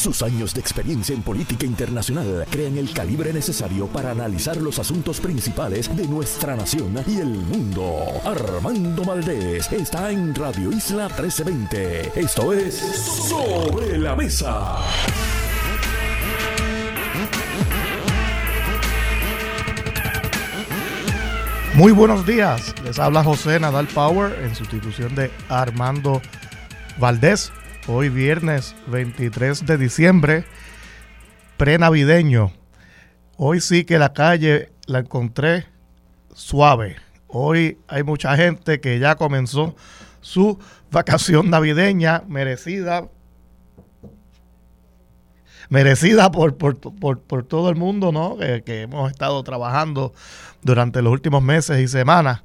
Sus años de experiencia en política internacional crean el calibre necesario para analizar los asuntos principales de nuestra nación y el mundo. Armando Valdés está en Radio Isla 1320. Esto es Sobre la Mesa. Muy buenos días, les habla José Nadal Power en sustitución de Armando Valdés. Hoy viernes 23 de diciembre, prenavideño. Hoy sí que la calle la encontré suave. Hoy hay mucha gente que ya comenzó su vacación navideña merecida merecida por, por, todo el mundo, ¿no? Que, hemos estado trabajando durante los últimos meses y semanas.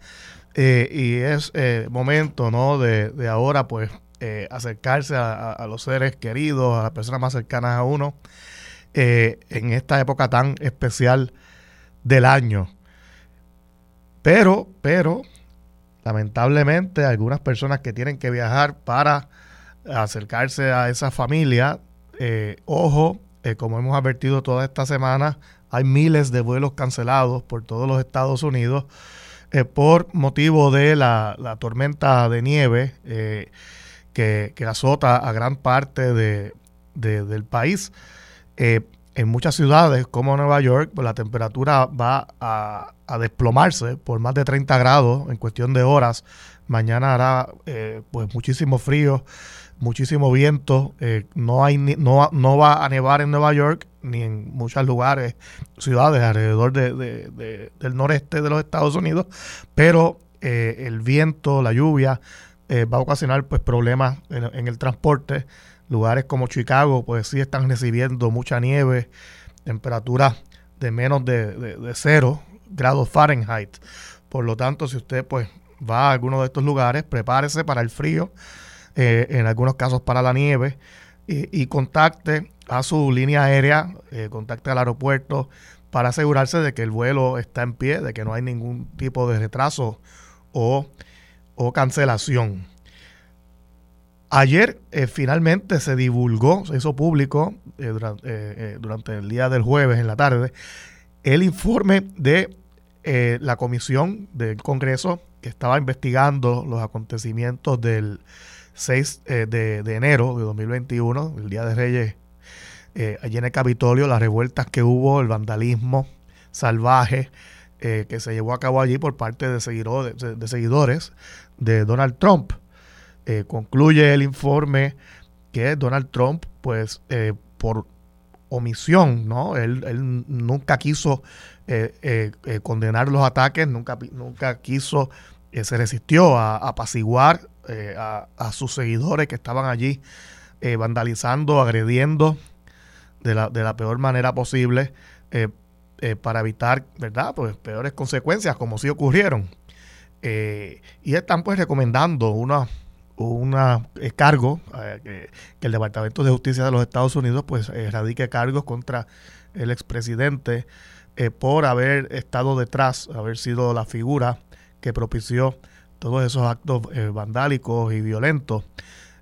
Eh, y es eh, momento, ¿no? De, de ahora, pues, eh, acercarse a, los seres queridos, a las personas más cercanas a uno, en esta época tan especial del año. Pero, pero, lamentablemente, algunas personas que tienen que viajar para acercarse a esa familia eh, ojo, eh, como hemos advertido toda esta semana, hay miles de vuelos cancelados por todos los Estados Unidos eh, por motivo de la, tormenta de nieve que, azota a gran parte del país. en muchas ciudades como Nueva York, pues, la temperatura va a, desplomarse por más de 30 grados en cuestión de horas. Mañana hará pues muchísimo frío muchísimo viento, eh, no, hay no, no va a nevar en Nueva York ni en muchos lugares, ciudades alrededor de, del noreste de los Estados Unidos, pero eh, el viento, la lluvia, eh, va a ocasionar pues problemas en, el transporte. Lugares como Chicago, pues sí están recibiendo mucha nieve, temperaturas de menos de, de, cero grados Fahrenheit. Por lo tanto, si usted pues va a alguno de estos lugares, prepárese para el frío eh, en algunos casos para la nieve, y, contacte a su línea aérea, eh, contacte al aeropuerto para asegurarse de que el vuelo está en pie, de que no hay ningún tipo de retraso o, cancelación. Ayer eh, finalmente se divulgó, se hizo público durante, durante, el día del jueves en la tarde, el informe de la comisión del Congreso que estaba investigando los acontecimientos del 6 eh, de, enero de 2021, el Día de Reyes, eh, allí en el Capitolio, las revueltas que hubo, el vandalismo salvaje eh, que se llevó a cabo allí por parte de, seguidores de, seguidores de Donald Trump. concluye el informe que Donald Trump, pues por omisión, ¿no? Él, nunca quiso condenar los ataques, nunca, nunca quiso, se resistió a apaciguar eh, a, sus seguidores que estaban allí eh, vandalizando, agrediendo de la, de la, peor manera posible eh, para evitar, ¿verdad? Pues peores consecuencias como si ocurrieron. y están pues recomendando una, una cargo que, que, el Departamento de Justicia de los Estados Unidos pues radique cargos contra el expresidente por haber estado detrás, haber sido la figura que propició todos esos actos eh, vandálicos y violentos.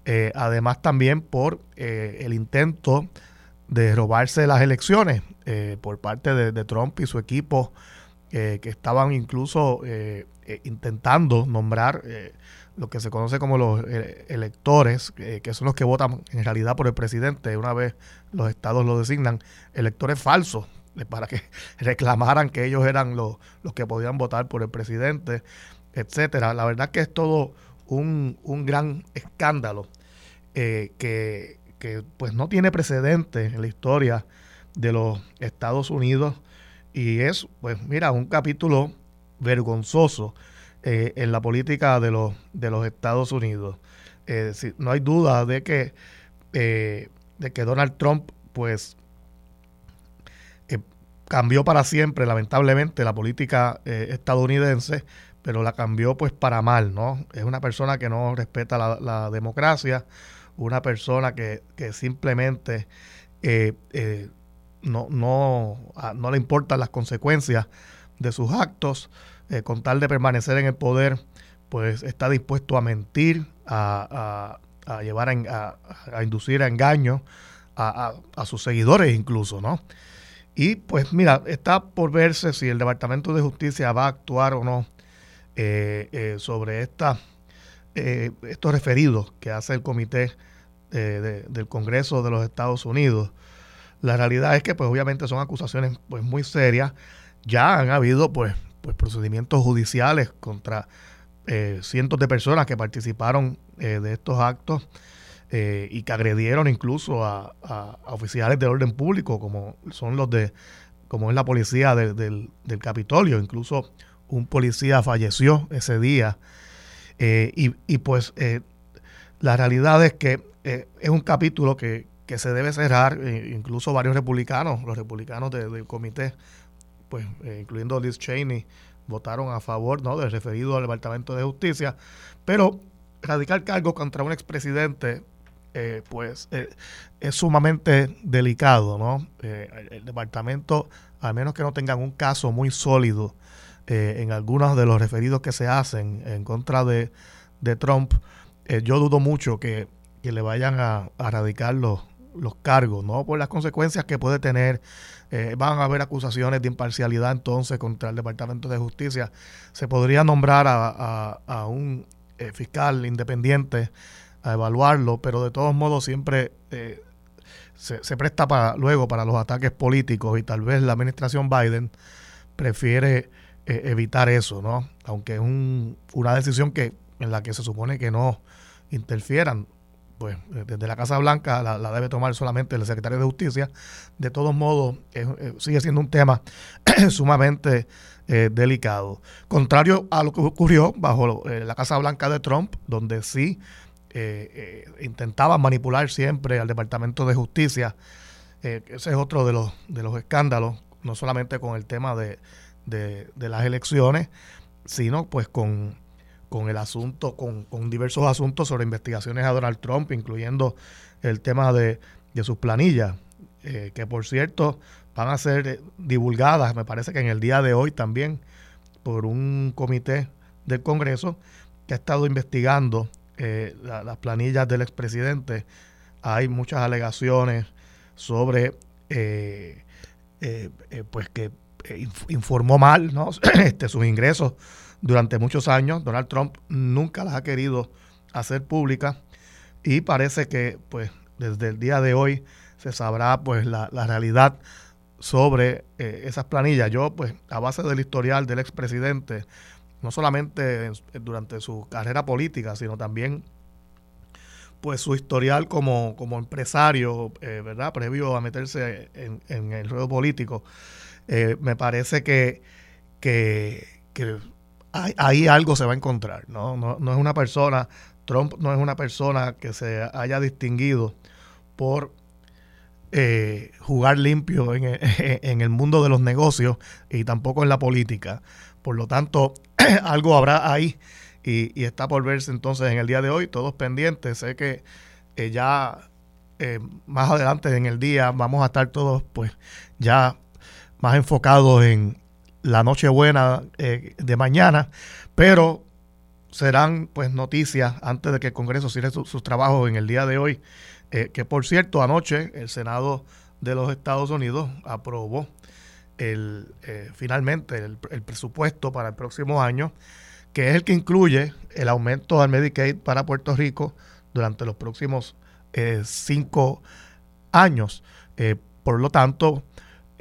Eh, además también por eh, el intento de robarse las elecciones por parte de, Trump y su equipo, que estaban incluso intentando nombrar lo que se conoce como los electores, que son los que votan en realidad por el presidente, una vez los estados lo designan, electores falsos, para que reclamaran que ellos eran los, los que podían votar por el presidente etcétera. La verdad que es todo un, gran escándalo eh, que, pues no tiene precedente en la historia de los Estados Unidos y es, pues mira, un capítulo vergonzoso eh, en la política de los, de los Estados Unidos. Eh, no hay duda de que, de que Donald Trump, pues, cambió para siempre, lamentablemente, la política estadounidense pero la cambió pues para mal, ¿no? Es una persona que no respeta la, democracia, una persona que, simplemente eh, eh, no, no, ah, no, le importan las consecuencias de sus actos, eh, con tal de permanecer en el poder, pues está dispuesto a mentir, a, llevar a, a, inducir a engaño a, sus seguidores incluso, ¿no? Y pues mira, está por verse si el Departamento de Justicia va a actuar o no sobre esta, estos referidos que hace el Comité del Congreso de los Estados Unidos. La realidad es que pues obviamente son acusaciones pues muy serias. Ya han habido pues, pues procedimientos judiciales contra eh, cientos de personas que participaron eh, de estos actos eh, y que agredieron incluso a, oficiales de orden público, como son los de, como es la policía del, Capitolio. Incluso un policía falleció ese día. Y, y, pues la realidad es que es un capítulo que, que se debe cerrar, incluso varios republicanos, los republicanos del comité, pues incluyendo Liz Cheney, votaron a favor ¿no? del referido al Departamento de Justicia, pero radicar cargo contra un expresidente eh, pues eh, es sumamente delicado, ¿no? Eh, el, departamento, al menos que no tengan un caso muy sólido en algunos de los referidos que se hacen en contra de, Trump, yo dudo mucho que, le vayan a, a radicar los, los cargos, ¿no? Por las consecuencias que puede tener. Eh, van a haber acusaciones de imparcialidad entonces contra el Departamento de Justicia. Se podría nombrar a, un eh, fiscal independiente a evaluarlo, pero de todos modos siempre eh, se, presta para luego para los ataques políticos y tal vez la administración Biden prefiere evitar eso, ¿no? Aunque es una decisión que en la que se supone que no interfieran pues eh, desde la Casa Blanca la, debe tomar solamente el secretario de Justicia. De todos modos, eh, sigue siendo un tema sumamente eh, delicado. Contrario a lo que ocurrió bajo la Casa Blanca de Trump, donde sí intentaba manipular siempre al Departamento de Justicia. ese es otro de los, de los escándalos, no solamente con el tema de, de las elecciones, sino pues con con el asunto, con, diversos asuntos sobre investigaciones a Donald Trump, incluyendo el tema de, sus planillas, eh, que por cierto van a ser eh, divulgadas, me parece que en el día de hoy también, por un comité del Congreso que ha estado investigando eh, las planillas del expresidente. Hay muchas alegaciones sobre pues que informó mal ¿no? este, sus ingresos durante muchos años. Donald Trump nunca las ha querido hacer públicas y parece que pues desde el día de hoy se sabrá pues la, realidad sobre eh, esas planillas. Yo pues a base del historial del expresidente, no solamente durante su carrera política, sino también pues su historial como, como empresario, eh, ¿verdad? Previo a meterse en, el ruedo político, eh, me parece que, que ahí, algo se va a encontrar, ¿no? ¿no? es una persona, Trump no es una persona que se haya distinguido por eh, jugar limpio en, el mundo de los negocios y tampoco en la política. Por lo tanto, algo habrá ahí y, está por verse entonces en el día de hoy, todos pendientes. Sé que eh, ya eh, más adelante en el día vamos a estar todos pues ya más enfocados en, la Nochebuena eh, de mañana, pero serán pues noticias antes de que el Congreso cierre sus trabajos en el día de hoy, eh, que por cierto anoche el Senado de los Estados Unidos aprobó el, eh, finalmente el, presupuesto para el próximo año, que es el que incluye el aumento al Medicaid para Puerto Rico durante los próximos cinco años. por lo tanto,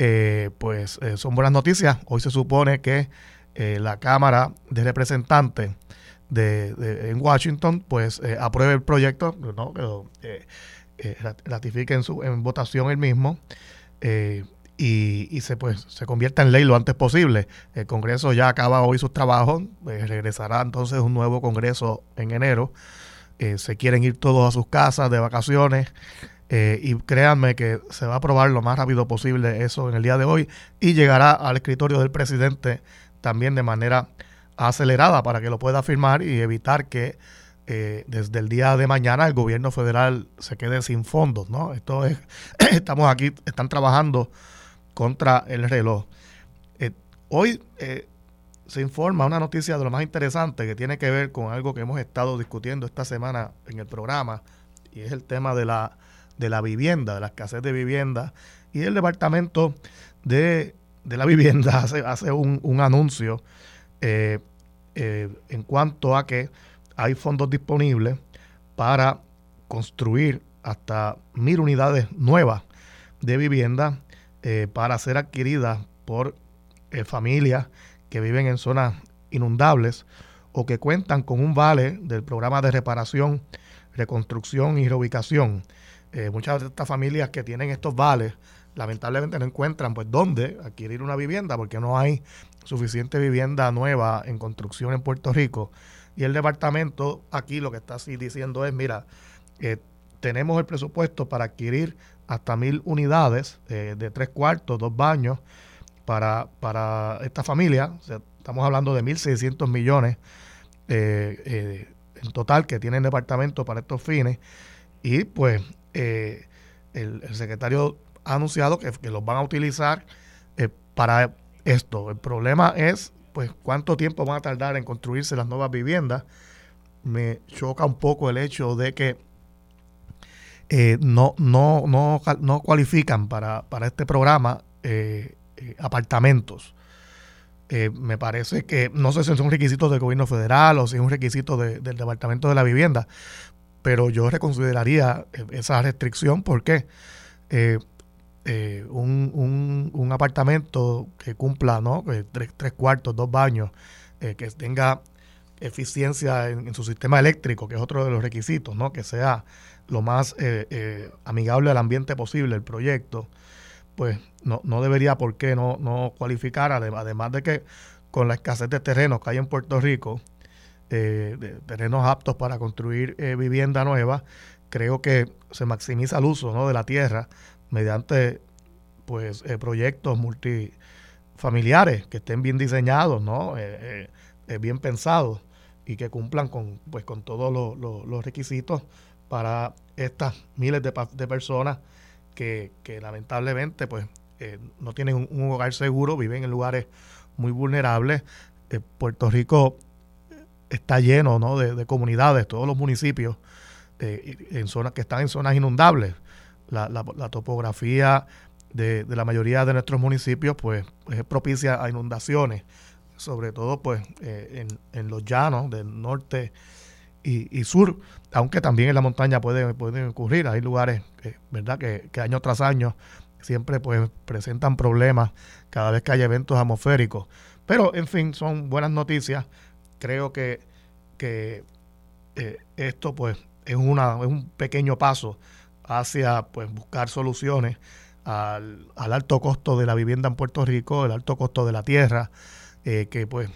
eh, pues eh, son buenas noticias. Hoy se supone que eh, la Cámara de Representantes de, en Washington pues apruebe el proyecto, ¿no? ratifique en, su, en votación el mismo y, se, pues, se convierta en ley lo antes posible. El Congreso ya acaba hoy sus trabajos, regresará entonces un nuevo Congreso en enero. se quieren ir todos a sus casas de vacaciones. Eh, y créanme que se va a aprobar lo más rápido posible eso en el día de hoy y llegará al escritorio del presidente también de manera acelerada para que lo pueda firmar y evitar que eh, desde el día de mañana el gobierno federal se quede sin fondos, ¿no? Esto es, estamos aquí, están trabajando contra el reloj. Eh, hoy se informa una noticia de lo más interesante que tiene que ver con algo que hemos estado discutiendo esta semana en el programa y es el tema de la de la vivienda, de la escasez de vivienda. Y el Departamento de, la Vivienda hace, hace un, anuncio eh, eh, en cuanto a que hay fondos disponibles para construir hasta mil unidades nuevas de vivienda eh, para ser adquiridas por familias que viven en zonas inundables o que cuentan con un vale del programa de reparación, reconstrucción y reubicación. Eh, muchas de estas familias que tienen estos vales lamentablemente no encuentran pues dónde adquirir una vivienda porque no hay suficiente vivienda nueva en construcción en Puerto Rico. Y el departamento aquí lo que está así diciendo es, mira, eh, tenemos el presupuesto para adquirir hasta mil unidades eh, de tres cuartos, dos baños para, para esta familia. estamos hablando de 1.600 millones en total que tiene el departamento para estos fines. Y pues eh, el, secretario ha anunciado que, los van a utilizar eh, para esto. El problema es, pues, cuánto tiempo van a tardar en construirse las nuevas viviendas. Me choca un poco el hecho de que eh, no, no, no, no cualifican para, para este programa apartamentos. me parece que no sé si son requisitos del gobierno federal o si es un requisito del Departamento de la Vivienda, pero yo reconsideraría eh, esa restricción porque eh, eh, un, un, apartamento que cumpla ¿no? tres, tres cuartos, dos baños, que tenga eficiencia en, su sistema eléctrico, que es otro de los requisitos, ¿no? que sea lo más amigable al ambiente posible el proyecto, pues no, no debería por qué no, no cualificar, además de que con la escasez de terrenos que hay en Puerto Rico, de terrenos aptos para construir eh, vivienda nueva, creo que se maximiza el uso ¿no? de la tierra mediante pues eh, proyectos multifamiliares que estén bien diseñados, ¿no? Eh, bien pensados y que cumplan con, pues, con todos los requisitos para estas miles de, personas que, lamentablemente pues, no tienen un, hogar seguro, viven en lugares muy vulnerables. Puerto Rico está lleno ¿no? de, comunidades, todos los municipios eh, en zonas que están en zonas inundables. La, topografía de, la mayoría de nuestros municipios pues, es propicia a inundaciones, sobre todo pues eh, en, los llanos del norte y, sur, aunque también en la montaña pueden puede ocurrir. Hay lugares que, ¿verdad? Que, que, año tras año siempre pues presentan problemas cada vez que hay eventos atmosféricos. Pero en fin, son buenas noticias creo que, que eh, esto pues es, una, es un pequeño paso hacia pues buscar soluciones al, alto costo de la vivienda en Puerto Rico, el alto costo de la tierra, eh, que pues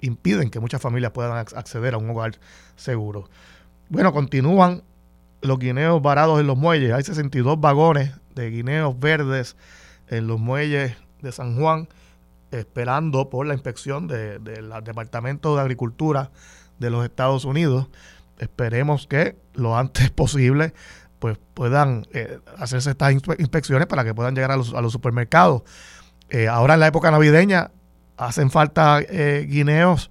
impiden que muchas familias puedan acceder a un hogar seguro. Bueno, continúan los guineos varados en los muelles. Hay 62 vagones de guineos verdes en los muelles de San Juan esperando por la inspección del Departamento de Agricultura de los Estados Unidos. Esperemos que lo antes posible pues puedan eh, hacerse estas inspecciones para que puedan llegar a los, supermercados. Eh, ahora en la época navideña hacen falta eh, guineos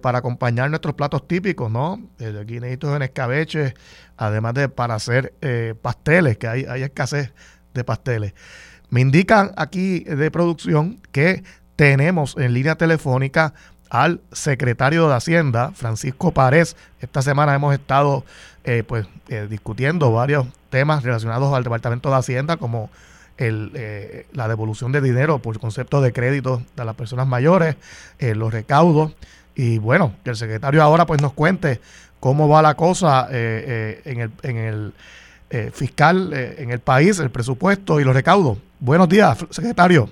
para acompañar nuestros platos típicos, ¿no? guineitos en escabeche, además de para hacer pasteles, que hay, hay escasez de pasteles. Me indican aquí de producción que tenemos en línea telefónica al secretario de Hacienda, Francisco Párez. Esta semana hemos estado eh, pues, eh, discutiendo varios temas relacionados al Departamento de Hacienda, como el, eh, la devolución de dinero por concepto de crédito de las personas mayores, los recaudos. Y bueno, que el secretario ahora pues nos cuente cómo va la cosa en el, en el fiscal, en el país, el presupuesto y los recaudos. Buenos días, secretario.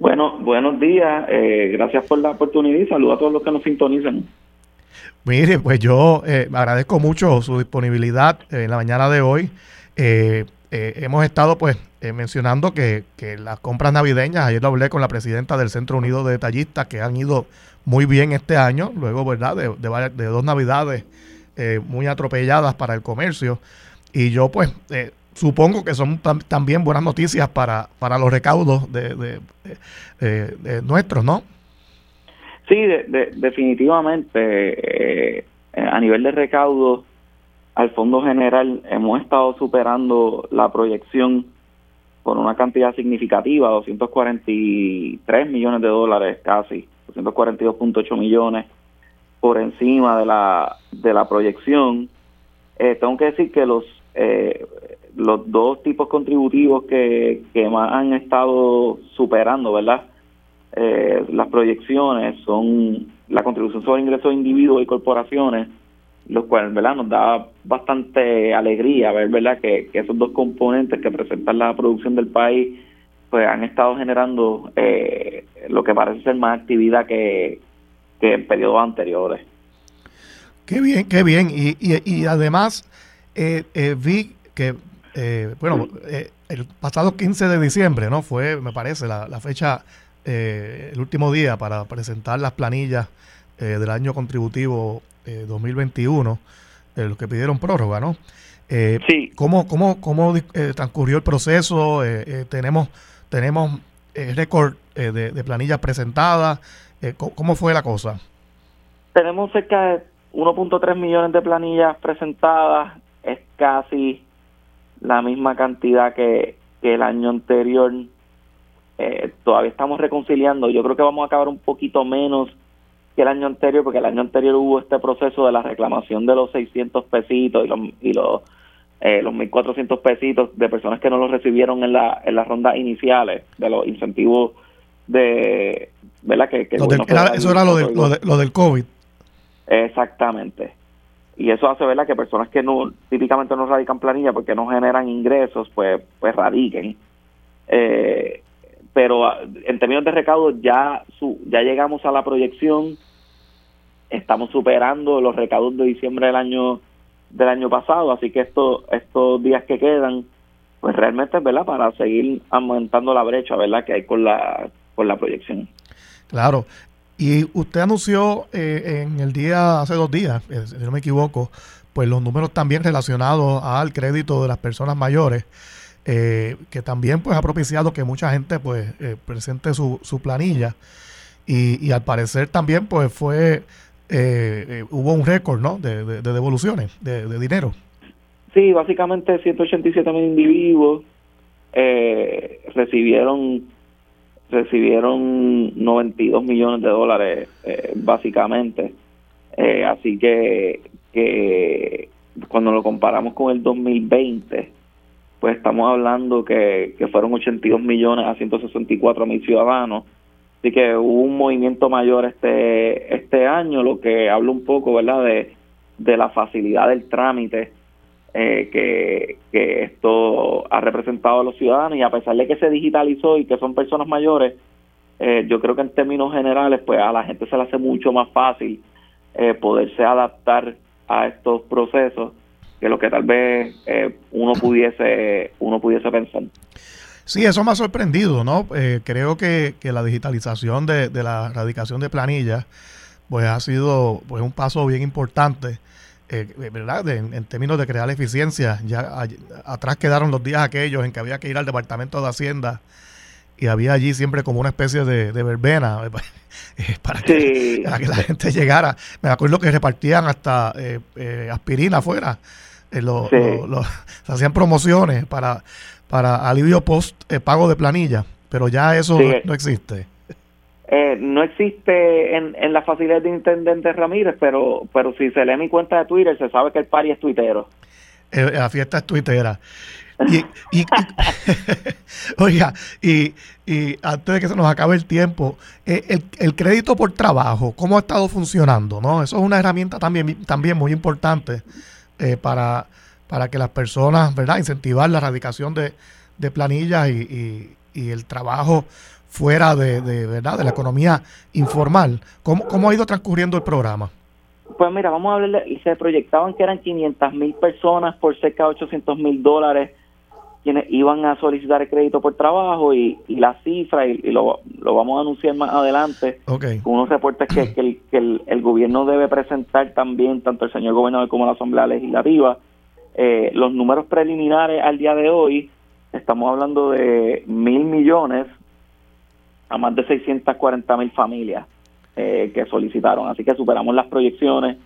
Bueno, buenos días. Eh, gracias por la oportunidad y saludo a todos los que nos sintonizan. Mire, pues yo eh, agradezco mucho su disponibilidad en la mañana de hoy. Eh, hemos estado pues mencionando que, las compras navideñas, ayer lo hablé con la presidenta del Centro Unido de Detallistas, que han ido muy bien este año, luego, ¿verdad?, de, de, de dos navidades muy atropelladas para el comercio. Y yo pues supongo que son también buenas noticias para, para los recaudos de, de, nuestros, ¿no? Sí, definitivamente. Eh, a nivel de recaudos, al Fondo General hemos estado superando la proyección por una cantidad significativa, 243 millones de dólares casi, 242.8 millones por encima de la, de la proyección. Eh, tengo que decir que los eh, los dos tipos contributivos que, que más han estado superando, ¿verdad? Eh, las proyecciones son la contribución sobre ingresos individuos y corporaciones, los cuales ¿verdad? nos da bastante alegría ver ¿verdad? Que, esos dos componentes que presentan la producción del país pues han estado generando eh, lo que parece ser más actividad que, que en periodos anteriores. Qué bien, qué bien. Y, y, y además eh, vi que, bueno, el pasado 15 de diciembre, ¿no? Fue, me parece, la, la fecha eh, el último día para presentar las planillas eh, del año contributivo 2021, eh, los que pidieron prórroga, ¿no? sí. ¿Cómo, cómo, cómo transcurrió el proceso? tenemos tenemos récord de, planillas presentadas. ¿Cómo fue la cosa? Tenemos cerca de 1.3 millones de planillas presentadas. Es casi la misma cantidad que, que el año anterior eh, todavía estamos reconciliando. Yo creo que vamos a acabar un poquito menos que el año anterior, porque el año anterior hubo este proceso de la reclamación de los 600 pesitos y los, y los, eh, los 1.400 pesitos de personas que no los recibieron en la, en las rondas iniciales de los incentivos de... ¿verdad? Que, eso era lo del, lo, del COVID. Exactamente. Y eso hace ¿verdad? que personas que no típicamente no radican planilla porque no generan ingresos, pues, pues radiquen. Eh, pero ah, en términos de recaudo ya su, ya llegamos a la proyección. Estamos superando los recaudos de diciembre del año del año pasado así que esto, estos días que quedan pues realmente es verdad para seguir aumentando la brecha verdad que hay con la con la proyección. Claro y usted anunció eh, en el día hace dos días eh, si no me equivoco pues los números también relacionados al crédito de las personas mayores eh, que también pues ha propiciado que mucha gente pues eh, presente su, su planilla y, al parecer también pues fue hubo un récord ¿no? de, devoluciones de, dinero. Sí, básicamente 187 mil individuos recibieron recibieron 92 millones de dólares básicamente así que que cuando lo comparamos con el 2020 pues estamos hablando que, que fueron 82 millones a 164 mil ciudadanos. Así que hubo un movimiento mayor este, este año, lo que habla un poco, ¿verdad?, de, de la facilidad del trámite eh, que, que esto ha representado a los ciudadanos y a pesar de que se digitalizó y que son personas mayores, eh, yo creo que en términos generales, pues a la gente se le hace mucho más fácil eh, poderse adaptar a estos procesos que lo que tal vez eh, uno pudiese uno pudiese pensar. Sí, eso me ha sorprendido, ¿no? Eh, creo que, la digitalización de, la erradicación de planillas pues ha sido pues un paso bien importante, eh, ¿verdad? en, términos de crear eficiencia. Ya atrás quedaron los días aquellos en que había que ir al Departamento de Hacienda y había allí siempre como una especie de, verbena para que, la gente llegara. Me acuerdo que repartían hasta aspirina afuera eh, se hacían promociones para, para alivio post eh, pago de planilla, pero ya eso no, existe. Eh, no existe en, en la facilidad de Intendente Ramírez, pero pero si se lee mi cuenta de Twitter, se sabe que el pari es tuitero. la fiesta es tuitera. Y, y, oiga, y, y antes de que se nos acabe el tiempo, el, el, crédito por trabajo, ¿cómo ha estado funcionando? no Eso es una herramienta también, también muy importante eh, para, para que las personas, ¿verdad? Incentivar la erradicación de, de planillas y, y, el trabajo fuera de, de, ¿verdad? de la economía informal. ¿Cómo, ¿Cómo ha ido transcurriendo el programa? Pues mira, vamos a hablar, se proyectaban que eran 500 mil personas por cerca de 800 mil dólares quienes iban a solicitar el crédito por trabajo y, y la cifra, y, lo, lo, vamos a anunciar más adelante, okay. unos reportes que, que, el, que el, gobierno debe presentar también, tanto el señor gobernador como la Asamblea Legislativa. Eh, los números preliminares al día de hoy, estamos hablando de mil millones a más de 640 mil familias eh, que solicitaron, así que superamos las proyecciones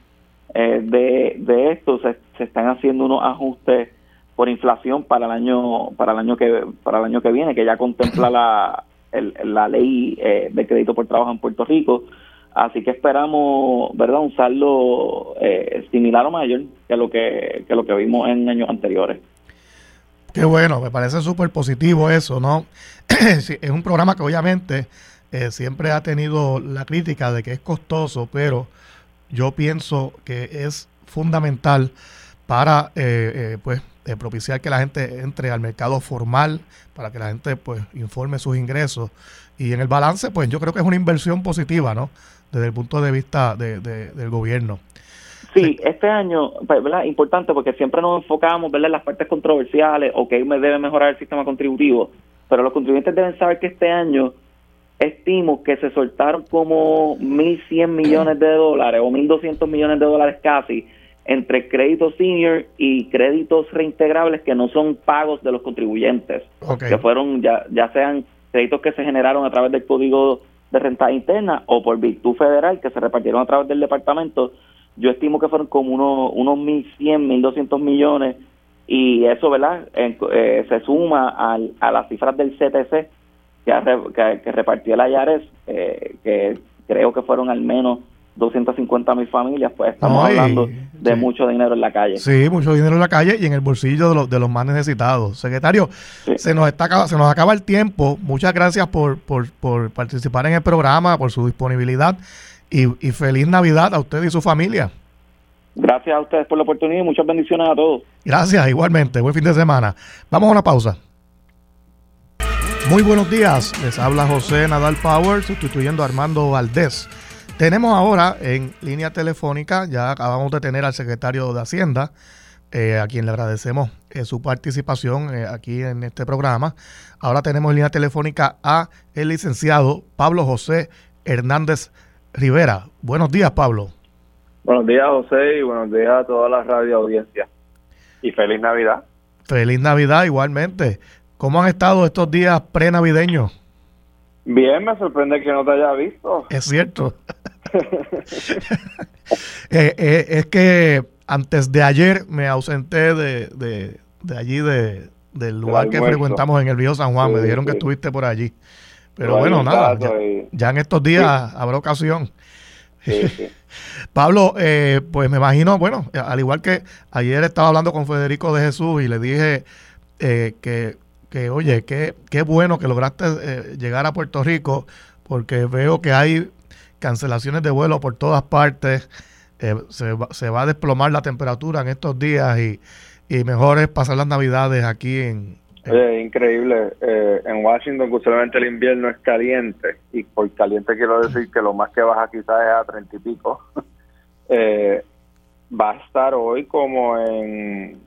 eh, de, de esto. se están haciendo unos ajustes por inflación para el año para el año que para el año que viene que ya contempla la la ley eh, de crédito por trabajo en Puerto Rico. Así que esperamos verdad un saldo eh, similar o mayor que lo que, que lo que vimos en años anteriores Qué bueno, me parece súper positivo eso, ¿no? es un programa que obviamente eh, siempre ha tenido la crítica de que es costoso, pero yo pienso que es fundamental para eh, eh, pues propiciar que la gente entre al mercado formal, para que la gente pues informe sus ingresos y en el balance pues yo creo que es una inversión positiva, ¿no? Desde el punto de vista de, del gobierno. Sí, este año, pues, ¿verdad? Importante porque siempre nos enfocamos, ¿verdad? En las partes controversiales o que me debe mejorar el sistema contributivo, pero los contribuyentes deben saber que este año estimo que se soltaron como 1.100 millones de dólares o 1.200 millones de dólares casi entre créditos senior y créditos reintegrables que no son pagos de los contribuyentes, que fueron ya, ya sean créditos que se generaron a través del código de renta interna o por virtud federal que se repartieron a través del departamento yo estimo que fueron como unos, unos 1.100, 1.200 millones y eso, ¿verdad? Eh, se suma al, a las cifras del CTC que, que, repartió la IARES, eh, que creo que fueron al menos 250 mil familias, pues estamos hablando de mucho dinero en la calle. Sí, mucho dinero en la calle y en el bolsillo de los, de los más necesitados. Secretario, se, nos está, se nos acaba el tiempo. Muchas gracias por, por, por participar en el programa, por su disponibilidad y, feliz Navidad a usted y su familia. Gracias a ustedes por la oportunidad y muchas bendiciones a todos. Gracias, igualmente. Buen fin de semana. Vamos a una pausa. Muy buenos días. Les habla José Nadal Power, sustituyendo a Armando Valdés. Tenemos ahora en línea telefónica, ya acabamos de tener al secretario de Hacienda, eh, a quien le agradecemos eh, su participación eh, aquí en este programa. Ahora tenemos en línea telefónica a el licenciado Pablo José Hernández Rivera. Buenos días, Pablo. Buenos días, José, y buenos días a toda la radio audiencia. Y feliz Navidad. Feliz Navidad igualmente. ¿Cómo han estado estos días pre-navideños? Bien, me sorprende que no te haya visto. Es cierto. Eh, eh, es que antes de ayer me ausenté de, de, allí, de, del lugar que frecuentamos en el Río San Juan. me dijeron que estuviste por allí. Pero bueno, nada, ya, en estos días habrá ocasión. Pablo, eh, pues me imagino, bueno, al igual que ayer estaba hablando con Federico de Jesús y le dije eh, que, que, oye, qué, qué bueno que lograste eh, llegar a Puerto Rico porque veo que hay cancelaciones de vuelo por todas partes, se, va, se va a desplomar la temperatura en estos días y, y mejor es pasar las navidades aquí en, increíble. Eh, en Washington, usualmente el invierno es caliente, y por caliente quiero decir que lo más que baja quizás es a treinta y pico. Eh, va a estar hoy como en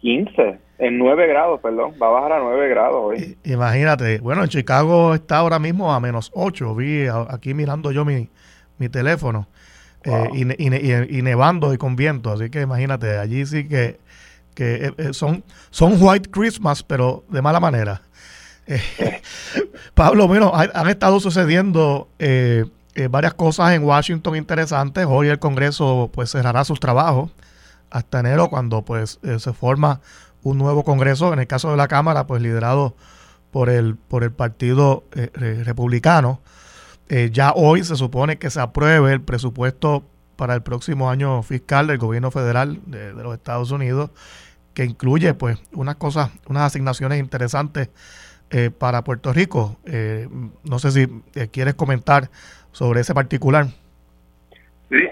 15, en 9 grados, perdón. Va a bajar a 9 grados hoy. Imagínate. Bueno, en Chicago está ahora mismo a menos 8. Vi aquí mirando yo mi, mi teléfono. Eh, y, y, nevando y con viento. Así que imagínate, allí sí que que eh, eh, son, son White Christmas, pero de mala manera. Eh, Pablo, bueno, han, estado sucediendo varias cosas en Washington interesantes. Hoy el Congreso pues cerrará sus trabajos hasta enero cuando pues se forma un nuevo Congreso, en el caso de la Cámara, pues liderado por el, por el Partido Republicano. ya hoy se supone que se apruebe el presupuesto para el próximo año fiscal del gobierno federal de los Estados Unidos que incluye pues unas cosas, unas asignaciones interesantes eh, para Puerto Rico. Eh, no sé si eh, quieres comentar sobre ese particular. Sí,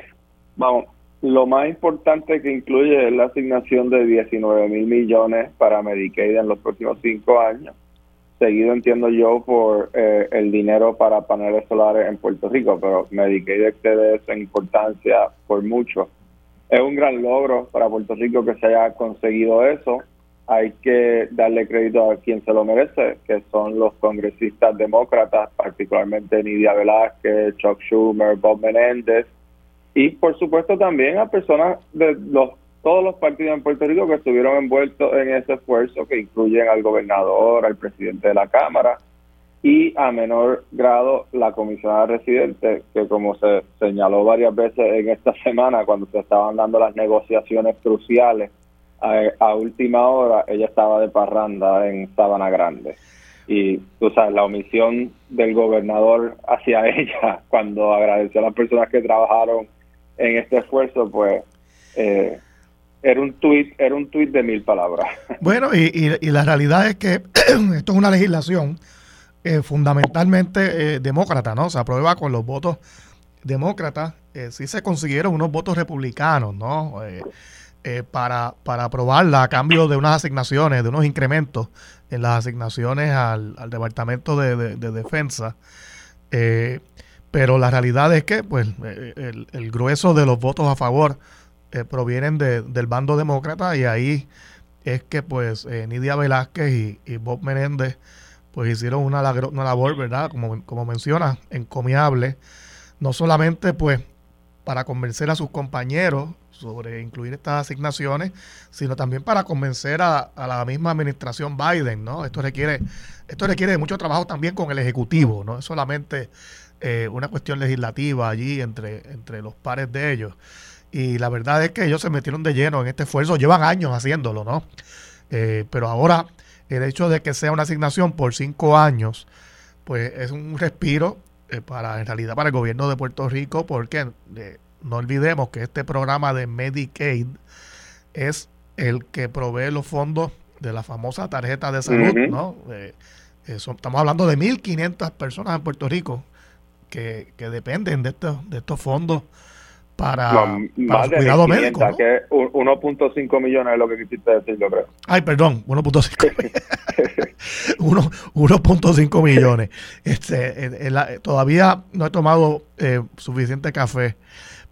vamos. Lo más importante que incluye es la asignación de 19 mil millones para Medicaid en los próximos cinco años. Seguido, entiendo yo, por el dinero para paneles solares en Puerto Rico, pero Medicaid excede esa importancia por mucho es un gran logro para Puerto Rico que se haya conseguido eso. Hay que darle crédito a quien se lo merece, que son los congresistas demócratas, particularmente Nidia Velázquez, Chuck Schumer, Bob Menéndez, y por supuesto también a personas de los todos los partidos en Puerto Rico que estuvieron envueltos en ese esfuerzo, que incluyen al gobernador, al presidente de la Cámara y a menor grado la comisionada residente, que como se señaló varias veces en esta semana cuando se estaban dando las negociaciones cruciales, a, última hora ella estaba de parranda en Sabana Grande. Y tú sabes, la omisión del gobernador hacia ella cuando agradeció a las personas que trabajaron en este esfuerzo, pues eh, era un tuit era un tuit de mil palabras. Bueno, y, y la realidad es que esto es una legislación eh, fundamentalmente eh, demócrata, ¿no? Se aprueba con los votos demócratas. Eh, sí se consiguieron unos votos republicanos, ¿no? para, para aprobarla a cambio de unas asignaciones, de unos incrementos en las asignaciones al, Departamento de, Defensa. pero la realidad es que pues el, grueso de los votos a favor provienen del bando demócrata y ahí es que pues Nidia Velázquez y, y Bob Menéndez pues hicieron una, labor, ¿verdad? Como, como menciona, encomiable, no solamente pues para convencer a sus compañeros sobre incluir estas asignaciones, sino también para convencer a, la misma administración Biden, ¿no? Esto requiere, esto requiere mucho trabajo también con el Ejecutivo, no es solamente eh, una cuestión legislativa allí entre, entre los pares de ellos. Y la verdad es que ellos se metieron de lleno en este esfuerzo, llevan años haciéndolo, ¿no? Eh, pero ahora el hecho de que sea una asignación por cinco años, pues es un respiro eh, para, en realidad, para el gobierno de Puerto Rico, porque eh, no olvidemos que este programa de Medicaid es el que provee los fondos de la famosa tarjeta de salud, ¿no? Eh, estamos hablando de 1.500 personas en Puerto Rico que, que dependen de estos, de estos fondos para, para cuidado médico. que 1.5 millones es lo que quisiste decir, yo creo. Ay, perdón, 1.5 1.5 millones. Este, todavía no he tomado eh, suficiente café,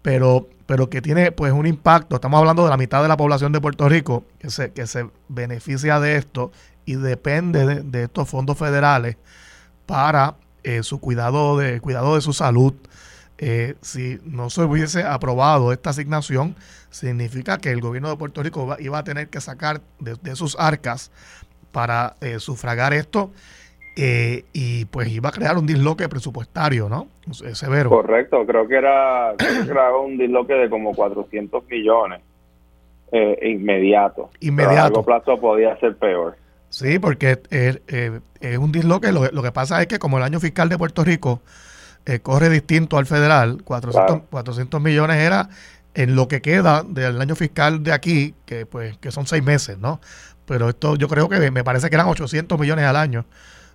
pero, pero que tiene pues un impacto. Estamos hablando de la mitad de la población de Puerto Rico que se, que se beneficia de esto y depende de, estos fondos federales para eh, su cuidado de, cuidado de su salud eh, si no se hubiese aprobado esta asignación, significa que el gobierno de Puerto Rico iba a tener que sacar de, sus arcas para eh, sufragar esto eh, y pues iba a crear un disloque presupuestario, ¿no? Severo. Correcto, creo que era, un disloque de como 400 millones inmediato. Inmediato. a largo plazo podía ser peor. Sí, porque es un disloque. lo que pasa es que como el año fiscal de Puerto Rico eh, corre distinto al federal. 400, 400 millones era en lo que queda del año fiscal de aquí, que pues que son seis meses, ¿no? Pero esto yo creo que me parece que eran 800 millones al año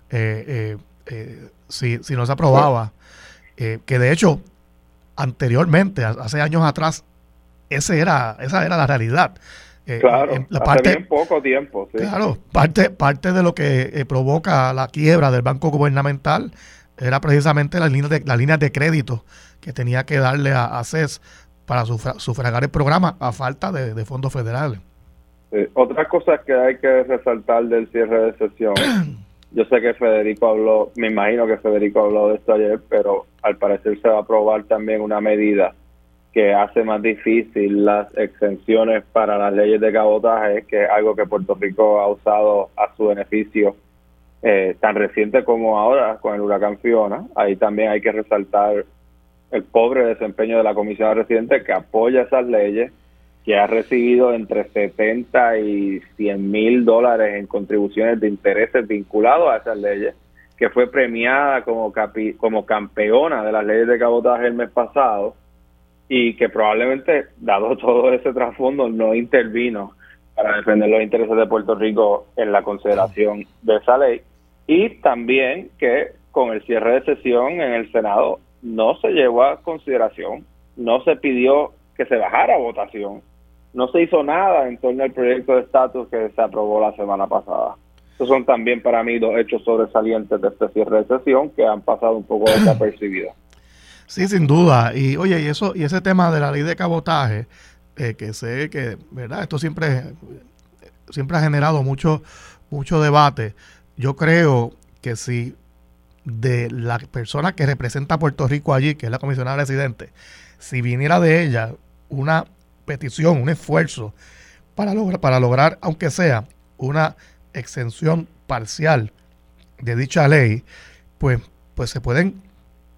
eh, eh, si, si no se aprobaba. que de hecho, anteriormente, hace años atrás, ese era, esa era la realidad. claro, la parte, poco tiempo. Claro, parte, parte de lo que provoca la quiebra del banco gubernamental era precisamente la línea de, la línea de crédito que tenía que darle a, CES para sufragar el programa a falta de, fondos federales. otra cosa que hay que resaltar del cierre de sesión, yo sé que Federico habló, me imagino que Federico habló de esto ayer, pero al parecer se va a aprobar también una medida que hace más difícil las exenciones para las leyes de cabotaje, que es algo que Puerto Rico ha usado a su beneficio eh, tan reciente como ahora con el huracán Fiona. Ahí también hay que resaltar el pobre desempeño de la comisión residente que apoya esas leyes, que ha recibido entre 70 y 100 mil dólares en contribuciones de intereses vinculados a esas leyes, que fue premiada como, como campeona de las leyes de cabotaje el mes pasado y que probablemente, dado todo ese trasfondo, no intervino para defender los intereses de Puerto Rico en la consideración de esa ley y también que con el cierre de sesión en el Senado no se llevó a consideración, no se pidió que se bajara a votación, no se hizo nada en torno al proyecto de estatus que se aprobó la semana pasada. Esos son también para mí dos hechos sobresalientes de este cierre de sesión que han pasado un poco desapercibidos. Sí, sin duda. Y oye, y eso y ese tema de la ley de cabotaje, eh, que sé que, ¿verdad? Esto siempre, siempre ha generado mucho, mucho debate yo creo que si de la persona que representa a Puerto Rico allí, que es la comisionada residente, si viniera de ella una petición, un esfuerzo para lograr, para lograr, aunque sea una exención parcial de dicha ley, pues, pues se pueden,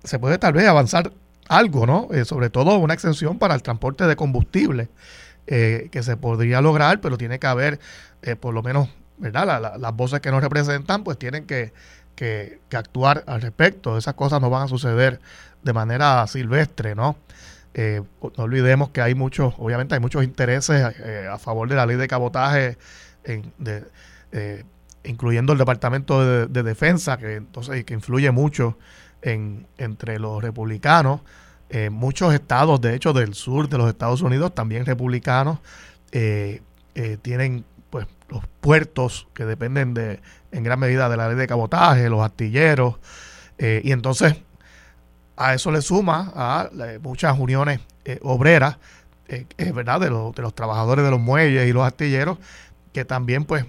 se puede tal vez avanzar algo, ¿no? Eh, sobre todo una exención para el transporte de combustible, eh, que se podría lograr, pero tiene que haber eh, por lo menos, ¿verdad? las voces que nos representan, pues tienen que, que, actuar al respecto. Esas cosas no van a suceder de manera silvestre, ¿no? no olvidemos que hay muchos, obviamente hay muchos intereses a favor de la ley de cabotaje, en, de, incluyendo el Departamento de, de, Defensa, que entonces que influye mucho en, entre los republicanos. Eh, muchos estados, de hecho, del sur de los Estados Unidos, también republicanos, eh, eh, tienen los puertos que dependen de en gran medida de la ley de cabotaje, los astilleros, y entonces a eso le suma a muchas uniones obreras, ¿verdad? De, los, de los trabajadores de los muelles y los astilleros, que también pues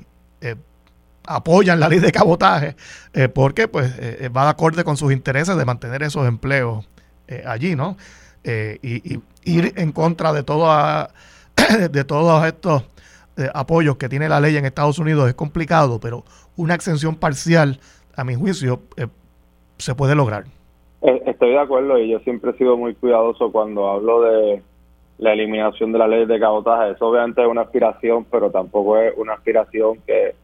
apoyan la ley de cabotaje eh, porque pues eh, va de acorde con sus intereses de mantener esos empleos eh, allí, ¿no? Y, ir en contra de, de todos estos apoyos que tiene la ley en Estados Unidos es complicado, pero una exención parcial, a mi juicio, se puede lograr. Estoy de acuerdo y yo siempre he sido muy cuidadoso cuando hablo de la eliminación de la ley de cabotaje. Eso obviamente es una aspiración, pero tampoco es una aspiración que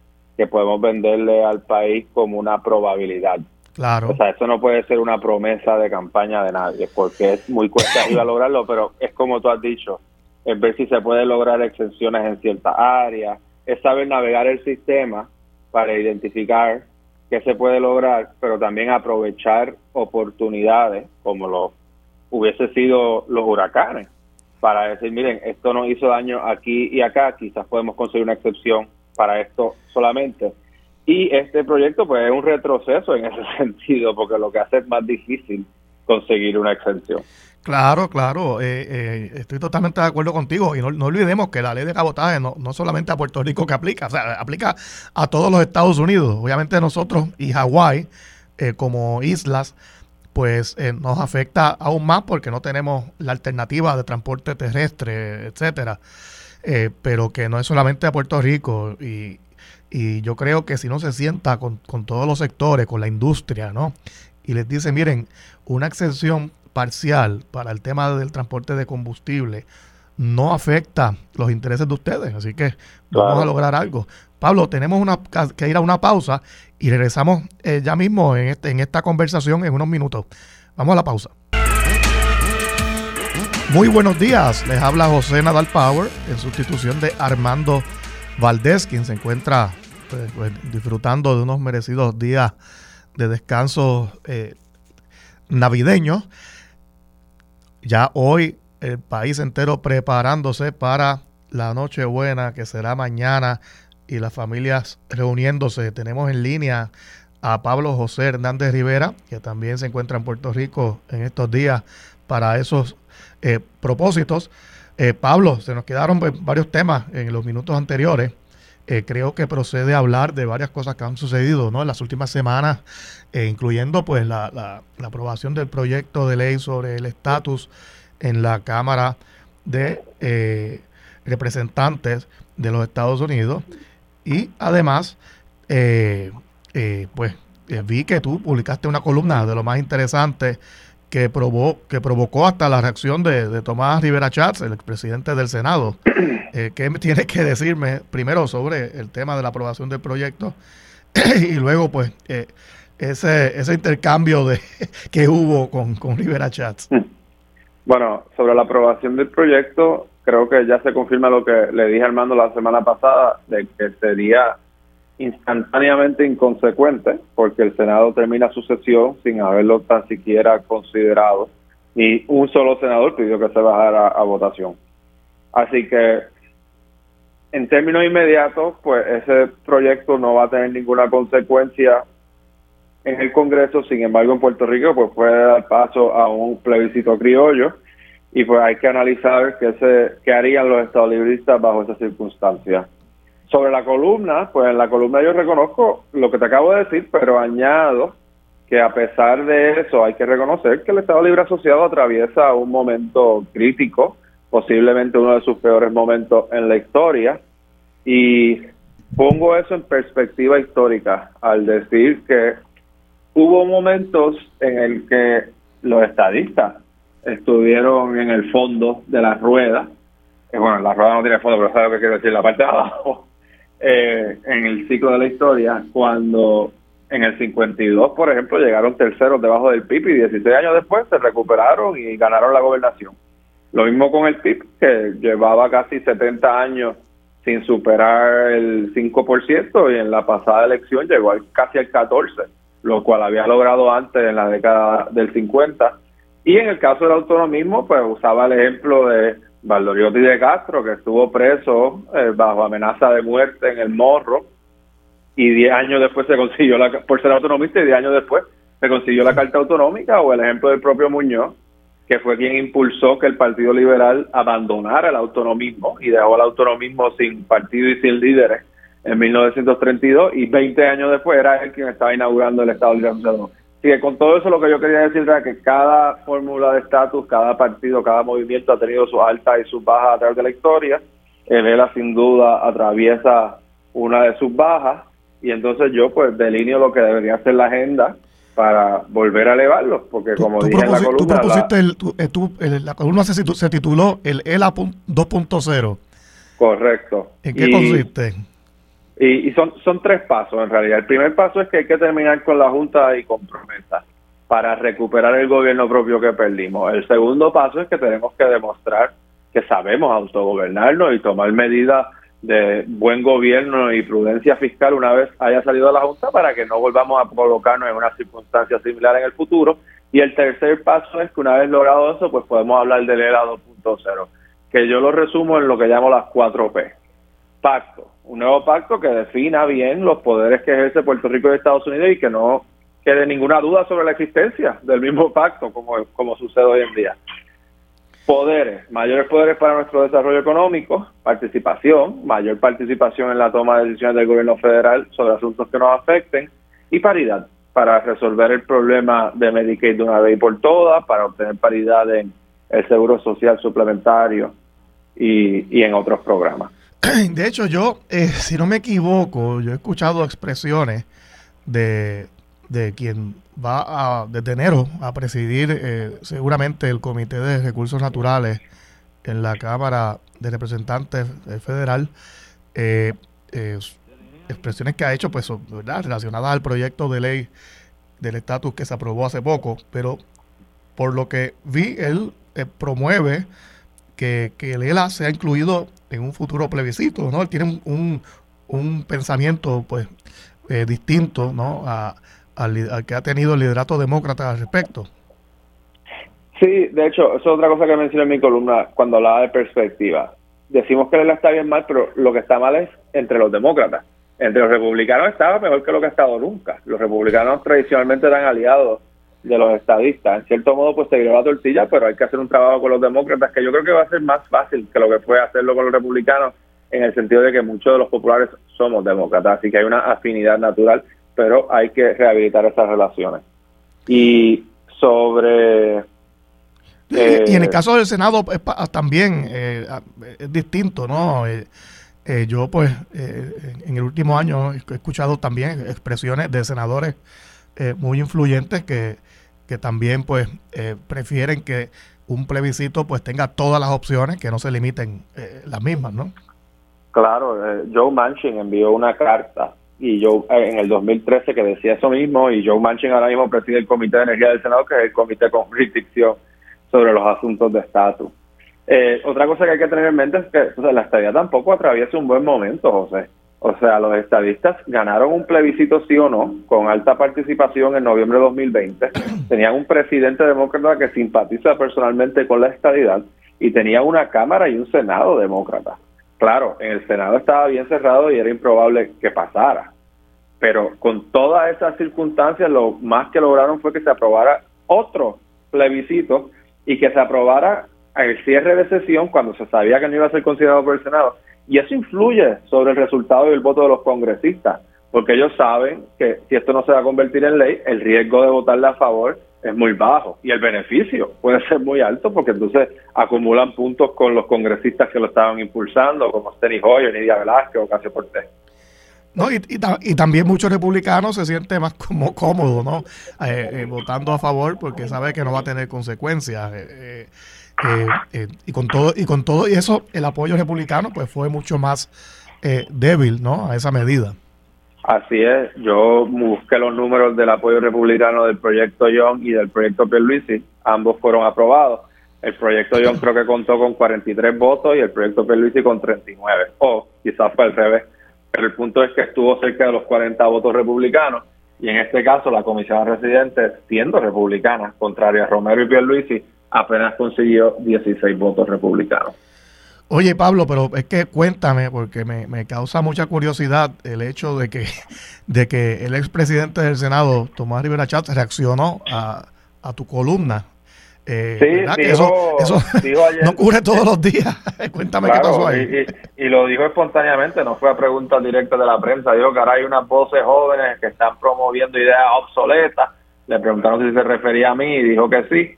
que podemos venderle al país como una probabilidad. Claro. O sea, eso no puede ser una promesa de campaña de nadie, porque es muy cuesta arriba lograrlo, pero es como tú has dicho, es ver si se puede lograr exenciones en ciertas áreas, es saber navegar el sistema para identificar qué se puede lograr, pero también aprovechar oportunidades como lo hubiese sido los huracanes, para decir, miren, esto nos hizo daño aquí y acá, quizás podemos conseguir una excepción para esto solamente. Y este proyecto pues es un retroceso en ese sentido, porque lo que hace es más difícil conseguir una exención. Claro, claro, eh, eh, estoy totalmente de acuerdo contigo y no, olvidemos que la ley de cabotaje no, no solamente a Puerto Rico que aplica, o sea, aplica a todos los Estados Unidos. Obviamente nosotros y Hawái eh, como islas, pues nos afecta aún más porque no tenemos la alternativa de transporte terrestre, etcétera. Pero que no es solamente a Puerto Rico y, y yo creo que si no se sienta con, con, todos los sectores, con la industria, ¿no? Y les dice, miren, una exención parcial para el tema del transporte de combustible no afecta los intereses de ustedes, así que vamos a lograr algo. Pablo, tenemos una, que ir a una pausa y regresamos eh, ya mismo en, este, en esta conversación en unos minutos. Vamos a la pausa. Muy buenos días, les habla José Nadal Power en sustitución de Armando Valdés, quien se encuentra pues, pues, disfrutando de unos merecidos días de descanso eh, navideños. Ya hoy el país entero preparándose para la Nochebuena que será mañana y las familias reuniéndose. Tenemos en línea a Pablo José Hernández Rivera, que también se encuentra en Puerto Rico en estos días para esos eh, propósitos. Eh, Pablo, se nos quedaron pues, varios temas en los minutos anteriores. Eh, creo que procede a hablar de varias cosas que han sucedido ¿no? en las últimas semanas, incluyendo pues la, la, aprobación del proyecto de ley sobre el estatus en la Cámara de Representantes de los Estados Unidos. Y además, pues vi que tú publicaste una columna de lo más interesante que, probó, que provocó hasta la reacción de, Tomás Rivera Chats, el expresidente del Senado. Eh, ¿Qué tiene que decirme primero sobre el tema de la aprobación del proyecto y luego pues eh, ese, ese intercambio de que hubo con, con Rivera Chats? Bueno, sobre la aprobación del proyecto, creo que ya se confirma lo que le dije a Armando la semana pasada, de que sería instantáneamente inconsecuente porque el Senado termina su sesión sin haberlo tan siquiera considerado y un solo senador pidió que se bajara a votación. Así que en términos inmediatos, pues ese proyecto no va a tener ninguna consecuencia en el Congreso, sin embargo en Puerto Rico pues puede dar paso a un plebiscito criollo y pues hay que analizar qué, se, qué harían los estadolibristas bajo esas circunstancias. Sobre la columna, pues en la columna yo reconozco lo que te acabo de decir, pero añado que a pesar de eso hay que reconocer que el Estado Libre Asociado atraviesa un momento crítico, posiblemente uno de sus peores momentos en la historia, y pongo eso en perspectiva histórica al decir que hubo momentos en el que los estadistas estuvieron en el fondo de la rueda. Bueno, la rueda no tiene fondo, pero ¿sabes lo que quiero decir? La parte de abajo, eh, en el ciclo de la historia, cuando en el 52, por ejemplo, llegaron terceros debajo del PIB y 16 años después se recuperaron y ganaron la gobernación. Lo mismo con el PIB, que llevaba casi 70 años sin superar el 5% y en la pasada elección llegó casi al 14%, lo cual había logrado antes en la década del 50. Y en el caso del autonomismo, pues usaba el ejemplo de Valdoriotti de Castro, que estuvo preso eh, bajo amenaza de muerte en el Morro, y 10 años después se consiguió, la, por ser autonomista, y 10 años después se consiguió la Carta Autonómica, o el ejemplo del propio Muñoz, que fue quien impulsó que el Partido Liberal abandonara el autonomismo y dejó el autonomismo sin partido y sin líderes en 1932 y 20 años después era él quien estaba inaugurando el Estado Libre Así que con todo eso lo que yo quería decir era que cada fórmula de estatus, cada partido, cada movimiento ha tenido sus altas y sus bajas a través de la historia. El ELA sin duda atraviesa una de sus bajas y entonces yo pues delineo lo que debería ser la agenda para volver a elevarlos, porque como dije en la columna... Tú propusiste, el, eh, la columna se, se, tituló el ELA 2.0. Correcto. ¿En qué consiste? Y, y, son, son tres pasos en realidad. El primer paso es que hay que terminar con la Junta y con promesas para recuperar el gobierno propio que perdimos. El segundo paso es que tenemos que demostrar que sabemos autogobernarnos y tomar medidas de buen gobierno y prudencia fiscal una vez haya salido de la Junta para que no volvamos a colocarnos en una circunstancia similar en el futuro. Y el tercer paso es que una vez logrado eso, pues podemos hablar del ERA 2.0, que yo lo resumo en lo que llamo las cuatro P. Pacto, un nuevo pacto que defina bien los poderes que ejerce Puerto Rico y Estados Unidos y que no quede ninguna duda sobre la existencia del mismo pacto como, como sucede hoy en día. Poderes, mayores poderes para nuestro desarrollo económico, participación, mayor participación en la toma de decisiones del gobierno federal sobre asuntos que nos afecten y paridad para resolver el problema de Medicaid de una vez y por todas, para obtener paridad en el seguro social suplementario y, en otros programas. De hecho, yo, eh, si no me equivoco, yo he escuchado expresiones de, de quien va a, desde enero a presidir eh, seguramente el Comité de Recursos Naturales en la Cámara de Representantes Federal. Eh, expresiones que ha hecho, pues, ¿verdad? relacionadas al proyecto de ley del estatus que se aprobó hace poco, pero por lo que vi, él eh, promueve que, que el ELA sea incluido en un futuro plebiscito, ¿no? Él tiene un, un pensamiento, pues, distinto, ¿no? A, al, que ha tenido el liderato demócrata al respecto. Sí, de hecho, eso es otra cosa que mencioné en mi columna cuando hablaba de perspectiva. Decimos que él está bien mal, pero lo que está mal es entre los demócratas. Entre los republicanos estaba mejor que lo que ha estado nunca. Los republicanos tradicionalmente eran aliados de los estadistas. En cierto modo, pues se dio la tortilla, pero hay que hacer un trabajo con los demócratas que yo creo que va a ser más fácil que lo que fue hacerlo con los republicanos, en el sentido de que muchos de los populares somos demócratas, así que hay una afinidad natural pero hay que rehabilitar esas relaciones. Y sobre... y en el eh, caso del Senado también eh, es distinto, ¿no? Eh, yo pues en el último año he escuchado también expresiones de senadores muy influyentes que, que también pues prefieren que un plebiscito pues tenga todas las opciones, que no se limiten las mismas, ¿no? Claro, Joe Manchin envió una carta y yo eh, en el 2013 que decía eso mismo y Joe Manchin ahora mismo preside el Comité de Energía del Senado que es el comité con jurisdicción sobre los asuntos de estatus. Eh, otra cosa que hay que tener en mente es que la estadía tampoco atraviesa un buen momento, José. O sea, los estadistas ganaron un plebiscito sí o no, con alta participación en noviembre de 2020. Tenían un presidente demócrata que simpatiza personalmente con la estadidad y tenía una Cámara y un Senado demócrata. Claro, en el Senado estaba bien cerrado y era improbable que pasara. Pero con todas esas circunstancias, lo más que lograron fue que se aprobara otro plebiscito y que se aprobara el cierre de sesión cuando se sabía que no iba a ser considerado por el Senado. Y eso influye sobre el resultado y el voto de los congresistas, porque ellos saben que si esto no se va a convertir en ley, el riesgo de votarle a favor es muy bajo y el beneficio puede ser muy alto porque entonces acumulan puntos con los congresistas que lo estaban impulsando, como Steny Hoyer, Nidia Velázquez o Casio Cortés. No, y, también muchos republicanos se sienten más como cómodos, ¿no? Eh, eh, votando a favor porque sabe que no va a tener consecuencias. Eh, y con todo y con todo y eso el apoyo republicano pues fue mucho más débil, ¿no? A esa medida. Así es. Yo busqué los números del apoyo republicano del proyecto Young y del proyecto Pierluisi. Ambos fueron aprobados. El proyecto Young creo que contó con 43 votos y el proyecto Pierluisi con 39. O quizás fue al revés pero el punto es que estuvo cerca de los 40 votos republicanos y en este caso la comisión residente, siendo republicana, contraria a Romero y Pierluisi, apenas consiguió 16 votos republicanos. Oye Pablo, pero es que cuéntame, porque me, me causa mucha curiosidad el hecho de que, de que el expresidente del Senado, Tomás Rivera Chatz, reaccionó a, a tu columna eh, sí, dijo, eso, no ocurre todos los días. Cuéntame qué pasó ahí. Y, lo dijo espontáneamente, no fue a preguntas directas de la prensa. Dijo que ahora hay unas voces jóvenes que están promoviendo ideas obsoletas. Le preguntaron si se refería a mí y dijo que sí.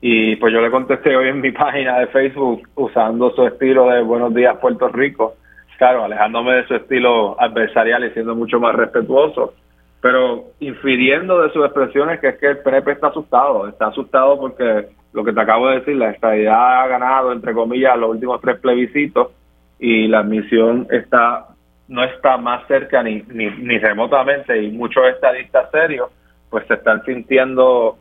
Y pues yo le contesté hoy en mi página de Facebook usando su estilo de Buenos Días Puerto Rico. Claro, alejándome de su estilo adversarial y siendo mucho más respetuoso pero infiriendo de sus expresiones que es que el PNP está asustado, está asustado porque lo que te acabo de decir, la estadidad ha ganado, entre comillas, los últimos tres plebiscitos y la admisión está no está más cerca ni, ni, ni remotamente y muchos estadistas serios pues se están sintiendo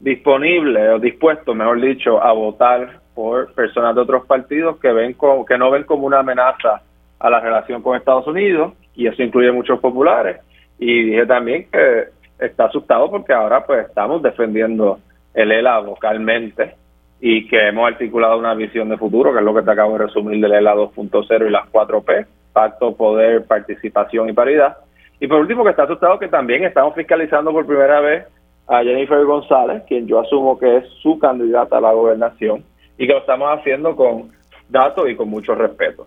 disponibles o dispuestos, mejor dicho, a votar por personas de otros partidos que ven como, que no ven como una amenaza a la relación con Estados Unidos y eso incluye muchos populares y dije también que está asustado porque ahora pues estamos defendiendo el ELA vocalmente y que hemos articulado una visión de futuro, que es lo que te acabo de resumir del ELA 2.0 y las 4P, pacto, poder, participación y paridad. Y por último, que está asustado que también estamos fiscalizando por primera vez a Jennifer González, quien yo asumo que es su candidata a la gobernación, y que lo estamos haciendo con datos y con mucho respeto.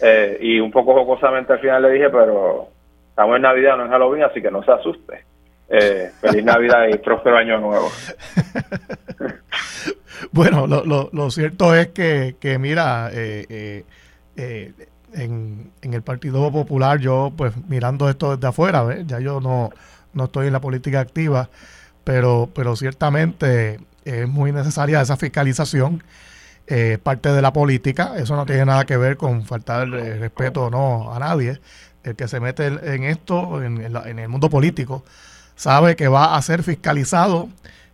Eh, y un poco jocosamente al final le dije, pero Estamos en Navidad, no en Halloween, así que no se asuste. Eh, feliz Navidad y próspero año nuevo. bueno, lo, lo, lo, cierto es que, que mira, eh, eh, en, en, el Partido Popular, yo pues mirando esto desde afuera, ya yo no, no estoy en la política activa, pero, pero ciertamente es muy necesaria esa fiscalización. parte de la política, eso no tiene nada que ver con faltar respeto o no a nadie, el que se mete en esto, en, el mundo político, sabe que va a ser fiscalizado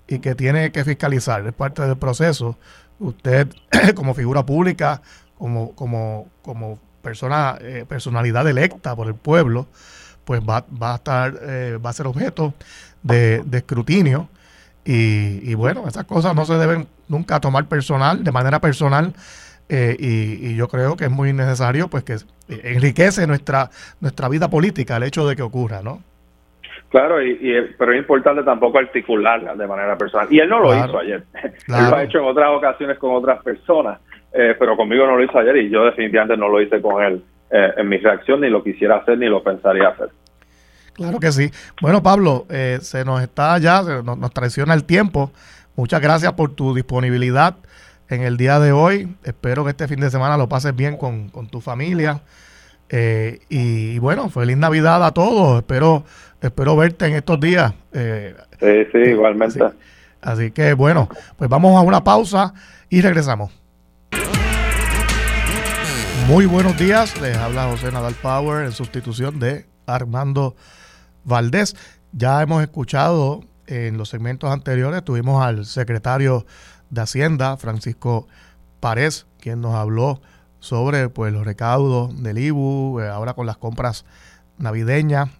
y que tiene que fiscalizar, es parte del proceso. Usted como figura pública, como, como, como persona, eh, personalidad electa por el pueblo, pues va, va a estar, eh, va a ser objeto de, escrutinio. Y, y, bueno, esas cosas no se deben nunca tomar personal, de manera personal, eh, y, yo creo que es muy necesario pues que enriquece nuestra nuestra vida política el hecho de que ocurra, ¿no? Claro, y, pero es importante tampoco articularla de manera personal. Y él no lo hizo ayer. Él lo ha hecho en otras ocasiones con otras personas, eh, pero conmigo no lo hizo ayer y yo definitivamente no lo hice con él eh, en mi reacción, ni lo quisiera hacer, ni lo pensaría hacer. Claro que sí. Bueno, Pablo, se nos está ya, nos, nos traiciona el tiempo. Muchas gracias por tu disponibilidad en el día de hoy. Espero que este fin de semana lo pases bien con, tu familia. Eh, y, bueno, feliz Navidad a todos. Espero, espero verte en estos días. Eh, sí, sí, igualmente. Así, que bueno, pues vamos a una pausa y regresamos. Muy buenos días, les habla José Nadal Power en sustitución de Armando Valdés. Ya hemos escuchado en los segmentos anteriores, tuvimos al secretario de Hacienda, Francisco Párez, quien nos habló sobre pues, los recaudos del IBU, eh, ahora con las compras navideñas,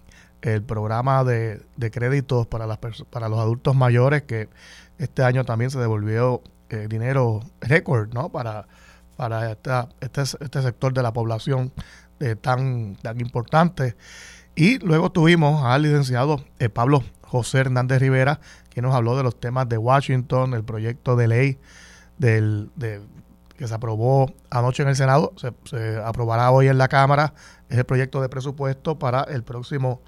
el programa de, créditos para, las para los adultos mayores, que este año también se devolvió eh, dinero récord ¿no? para, para esta, este, este sector de la población eh, tan, tan importante. Y luego tuvimos al licenciado Pablo José Hernández Rivera, que nos habló de los temas de Washington, el proyecto de ley del, que se aprobó anoche en el Senado, se, aprobará hoy en la Cámara, es el proyecto de presupuesto para el próximo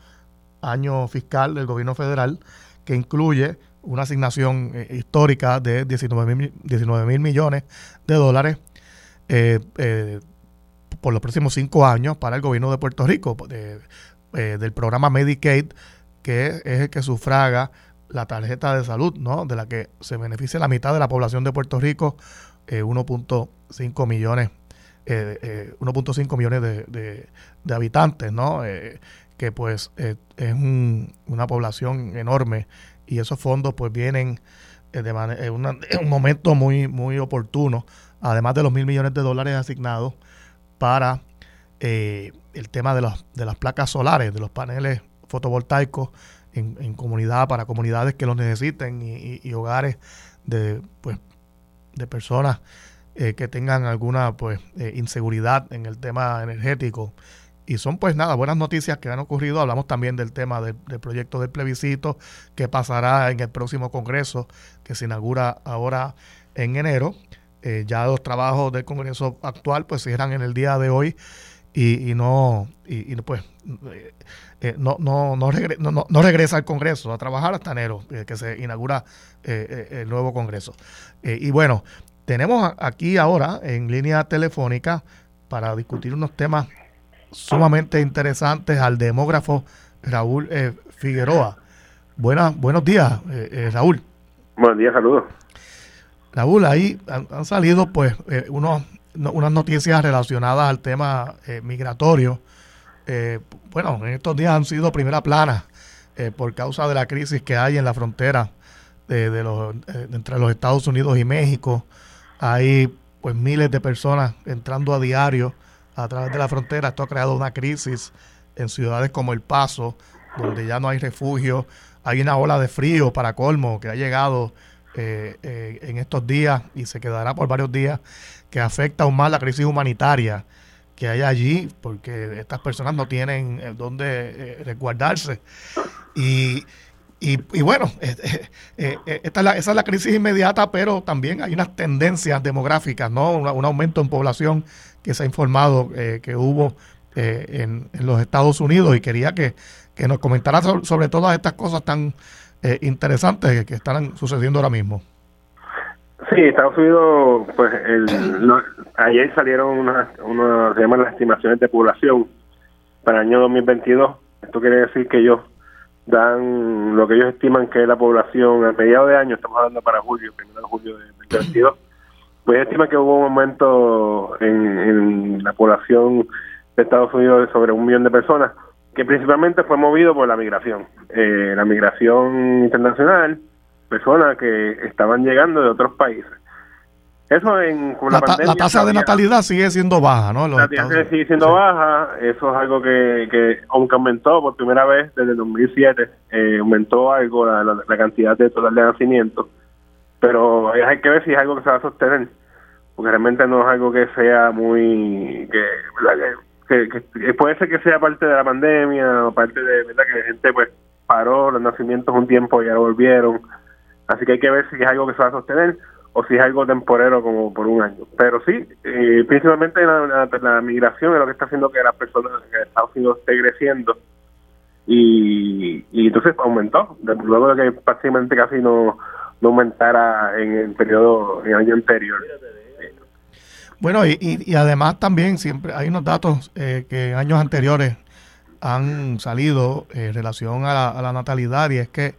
año fiscal del gobierno federal, que incluye una asignación eh, histórica de 19 mil millones de dólares, eh, eh, por los próximos cinco años para el gobierno de Puerto Rico, eh, del programa Medicaid, que es, el que sufraga la tarjeta de salud, ¿no? De la que se beneficia la mitad de la población de Puerto Rico, 1.5 millones, 1.5 millones de, de, habitantes, ¿no? que pues es una población enorme y esos fondos pues vienen de en, un momento muy, muy oportuno, además de los mil millones de dólares asignados para eh, el tema de, los, de las placas solares, de los paneles fotovoltaicos en, comunidad, para comunidades que los necesiten y, hogares de, pues, de personas eh, que tengan alguna pues, eh, inseguridad en el tema energético. Y son pues nada, buenas noticias que han ocurrido. Hablamos también del tema del, proyecto del plebiscito que pasará en el próximo Congreso que se inaugura ahora en enero. Eh, ya los trabajos del Congreso actual pues cierran en el día de hoy y, no y, pues eh, eh, no, no, no, no, regresa al Congreso a trabajar hasta enero, que se inaugura el nuevo Congreso. y bueno, tenemos aquí ahora en línea telefónica para discutir unos temas sumamente interesantes al demógrafo Raúl eh, Figueroa. Buenas, buenos días, eh, eh, Raúl. Buenos días, saludos. Raúl, ahí han, salido pues unos, unas noticias relacionadas al tema migratorio. bueno, en estos días han sido primera plana por causa de la crisis que hay en la frontera de, los, entre los Estados Unidos y México. Hay pues miles de personas entrando a diario a través de la frontera. Esto ha creado una crisis en ciudades como El Paso, donde ya no hay refugio. Hay una ola de frío para colmo que ha llegado eh, eh, en estos días y se quedará por varios días, que afecta aún más la crisis humanitaria que hay allí, porque estas personas no tienen eh, dónde resguardarse. Y, y, bueno, esta es la, esa es la crisis inmediata, pero también hay unas tendencias demográficas, ¿no? un aumento en población que se ha informado eh, que hubo eh, en, los Estados Unidos y quería que, nos comentara sobre, todas estas cosas tan eh, interesantes que, están sucediendo ahora mismo. Sí, Estados Unidos, pues ayer salieron unas, se llaman las estimaciones de población para el año 2022. Esto quiere decir que ellos dan lo que ellos estiman que es la población a mediados de año, estamos hablando para julio, primero de julio de 2022 pues estima que hubo un aumento en, la población de Estados Unidos de sobre un millón de personas, que principalmente fue movido por la migración. Eh, la migración internacional, personas que estaban llegando de otros países. Eso en la, tasa de natalidad sigue siendo baja, ¿no? la tasa sigue siendo baja, eso es algo que, que, aunque aumentó por primera vez desde el 2007, eh, aumentó algo la, la, cantidad de total de nacimientos pero hay que ver si es algo que se va a sostener, porque realmente no es algo que sea muy... que, que, puede ser que sea parte de la pandemia o parte de verdad que la gente pues paró los nacimientos un tiempo y ya volvieron, así que hay que ver si es algo que se va a sostener o si es algo temporero como por un año. Pero sí, eh, principalmente la, la, migración es lo que está haciendo que las personas en Estados Unidos esté creciendo y, y entonces aumentó, luego de que prácticamente casi no no aumentara en el periodo, el año anterior. Bueno, y, y, además también siempre hay unos datos eh, que en años anteriores han salido en relación a la, natalidad y es que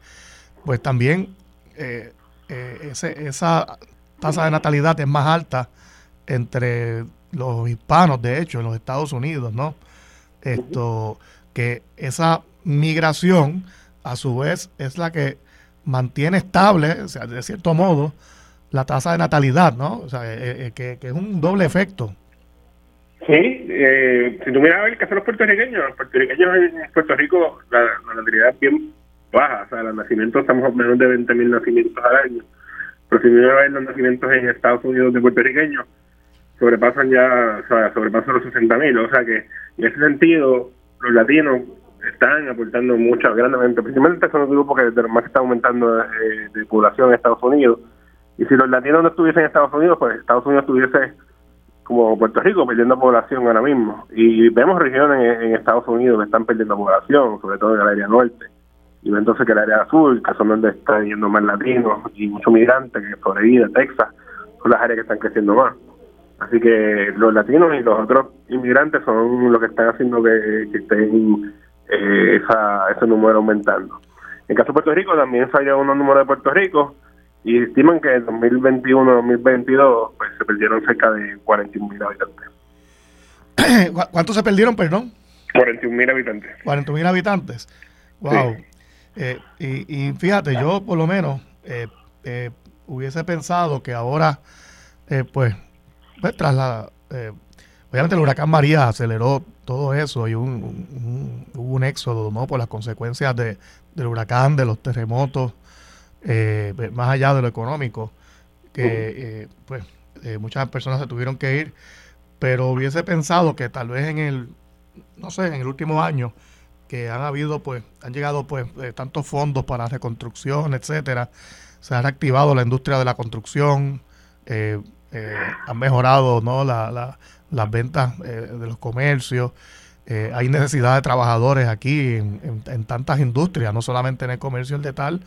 pues también eh, eh, esa tasa de natalidad es más alta entre los hispanos, de hecho, en los Estados Unidos, ¿no? Esto, que esa migración a su vez es la que mantiene estable, o sea, de cierto modo, la tasa de natalidad, ¿no? O sea, eh, eh, que, es un doble efecto. Sí, eh, si tú miras el caso de los puertorriqueños, los puertorriqueños en Puerto Rico, la, natalidad es bien baja, o sea, los nacimientos estamos menos de 20.000 nacimientos al año, pero si miras los nacimientos en Estados Unidos de puertorriqueños, sobrepasan ya, o sea, sobrepasan los 60.000, o sea que en ese sentido, los latinos están aportando mucho, grandemente, principalmente son los grupos que de los más que están aumentando eh, de población en Estados Unidos. Y si los latinos no estuviesen en Estados Unidos, pues Estados Unidos estuviese como Puerto Rico perdiendo población ahora mismo. Y vemos regiones en, Estados Unidos que están perdiendo población, sobre todo en el área norte. Y entonces que el área azul, que son donde están yendo más latinos y muchos migrantes, que Florida, Texas, son las áreas que están creciendo más. Así que los latinos y los otros inmigrantes son los que están haciendo que, que estén eh, esa, ese número aumentando. En caso de Puerto Rico también salió unos números de Puerto Rico y estiman que en 2021-2022 pues, se perdieron cerca de 41 mil habitantes. ¿Cuántos se perdieron, perdón? 41 mil habitantes. 41 mil habitantes. Wow. Eh, y, fíjate, yo por lo menos eh, eh, hubiese pensado que ahora, pues, pues, tras la... obviamente el huracán María aceleró todo eso y un, hubo un éxodo ¿no? por las consecuencias de, del huracán, de los terremotos, más allá de lo económico, que pues muchas personas se tuvieron que ir, pero hubiese pensado que tal vez en el, no sé, en el último año, que han habido, pues, han llegado, pues, eh, tantos fondos para reconstrucción, etcétera. Se ha reactivado la industria de la construcción, eh, eh, han mejorado, ¿no? las ventas de los comercios. hay necesidad de trabajadores aquí en, en, tantas industrias, no solamente en el comercio de tal,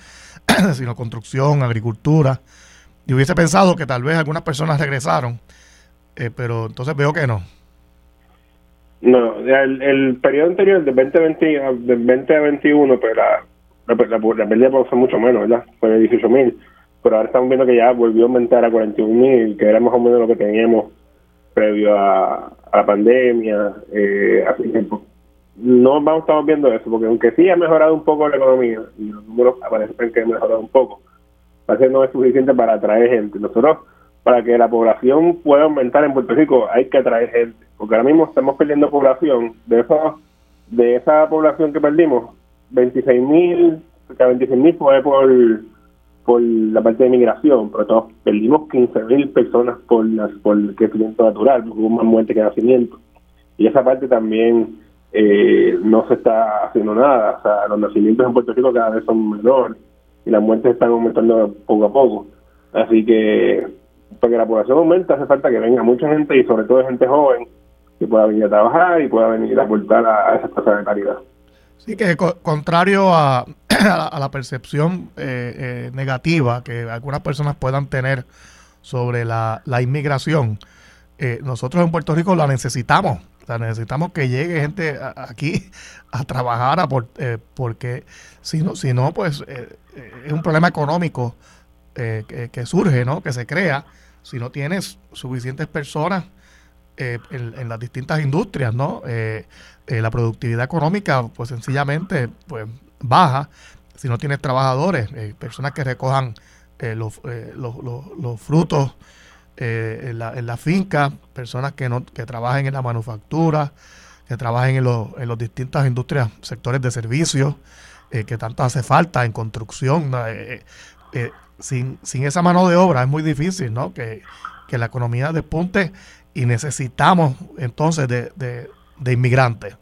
sino construcción, agricultura. Y hubiese pensado que tal vez algunas personas regresaron, pero entonces veo que no. No, el, el periodo anterior, del 2020, del 20 a 21, pues la, la, la, la pérdida ser mucho menos, ¿verdad? Fue de 18 mil. Pero ahora estamos viendo que ya volvió a aumentar a 41 mil, que era más o menos lo que teníamos previo a, la pandemia. Eh, así que pues, no vamos, estamos viendo eso, porque aunque sí ha mejorado un poco la economía, y los números aparecen que ha mejorado un poco, parece que no es suficiente para atraer gente. Nosotros, para que la población pueda aumentar en Puerto Rico, hay que atraer gente porque ahora mismo estamos perdiendo población. De esa, de esa población que perdimos, 26 mil, cerca 26 mil fue por, por la parte de migración, pero todos perdimos 15 mil personas por, las, por el crecimiento natural, porque hubo más muerte que nacimiento. Y esa parte también eh, no se está haciendo nada. O sea, los nacimientos en Puerto Rico cada vez son menores y las muertes están aumentando poco a poco. Así que para que la población aumente hace falta que venga mucha gente y sobre todo gente joven que pueda venir a trabajar y pueda venir a aportar a, esas cosas de calidad. Sí, que contrario a, a la percepción eh, eh, negativa que algunas personas puedan tener sobre la, inmigración, eh, nosotros en Puerto Rico la necesitamos. O necesitamos que llegue gente aquí a trabajar porque si no, si no pues es un problema económico que, que, surge, ¿no? que se crea si no tienes suficientes personas eh, en, las distintas industrias, ¿no? Eh, eh, la productividad económica, pues sencillamente, pues baja si no tienes trabajadores, personas que recojan los, los, frutos en, la, en la finca, personas que no que trabajen en la manufactura, que trabajen en, los, en las distintas industrias, sectores de servicios, que tanto hace falta en construcción. Sin, sin esa mano de obra es muy difícil, ¿no? Que, que la economía despunte y necesitamos entonces de, de, inmigrantes.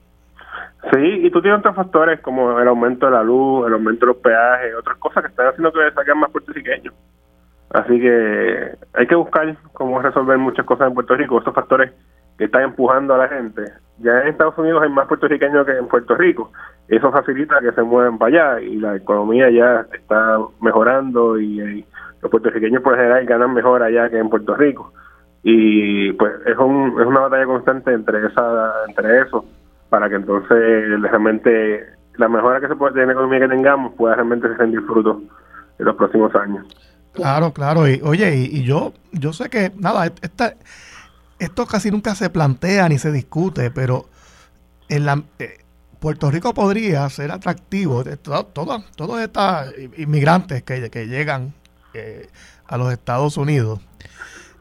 Sí, y tú tienes otros factores como el aumento de la luz, el aumento de los peajes, otras cosas que están haciendo que saquen más puertorriqueños. Así que hay que buscar cómo resolver muchas cosas en Puerto Rico, esos factores que están empujando a la gente. Ya en Estados Unidos hay más puertorriqueños que en Puerto Rico. Eso facilita que se muevan para allá y la economía ya está mejorando y, los puertorriqueños por general ganan mejor allá que en Puerto Rico y pues es, un, es una batalla constante entre esa entre eso para que entonces realmente la mejora que se puede tener en la economía que tengamos pueda realmente sentir fruto en los próximos años. Claro, claro. Y, oye, y, yo yo sé que, nada, esta, esto casi nunca se plantea ni se discute, pero en la, eh, Puerto Rico podría ser atractivo. Todos todo, estos inmigrantes que, que llegan eh, a los Estados Unidos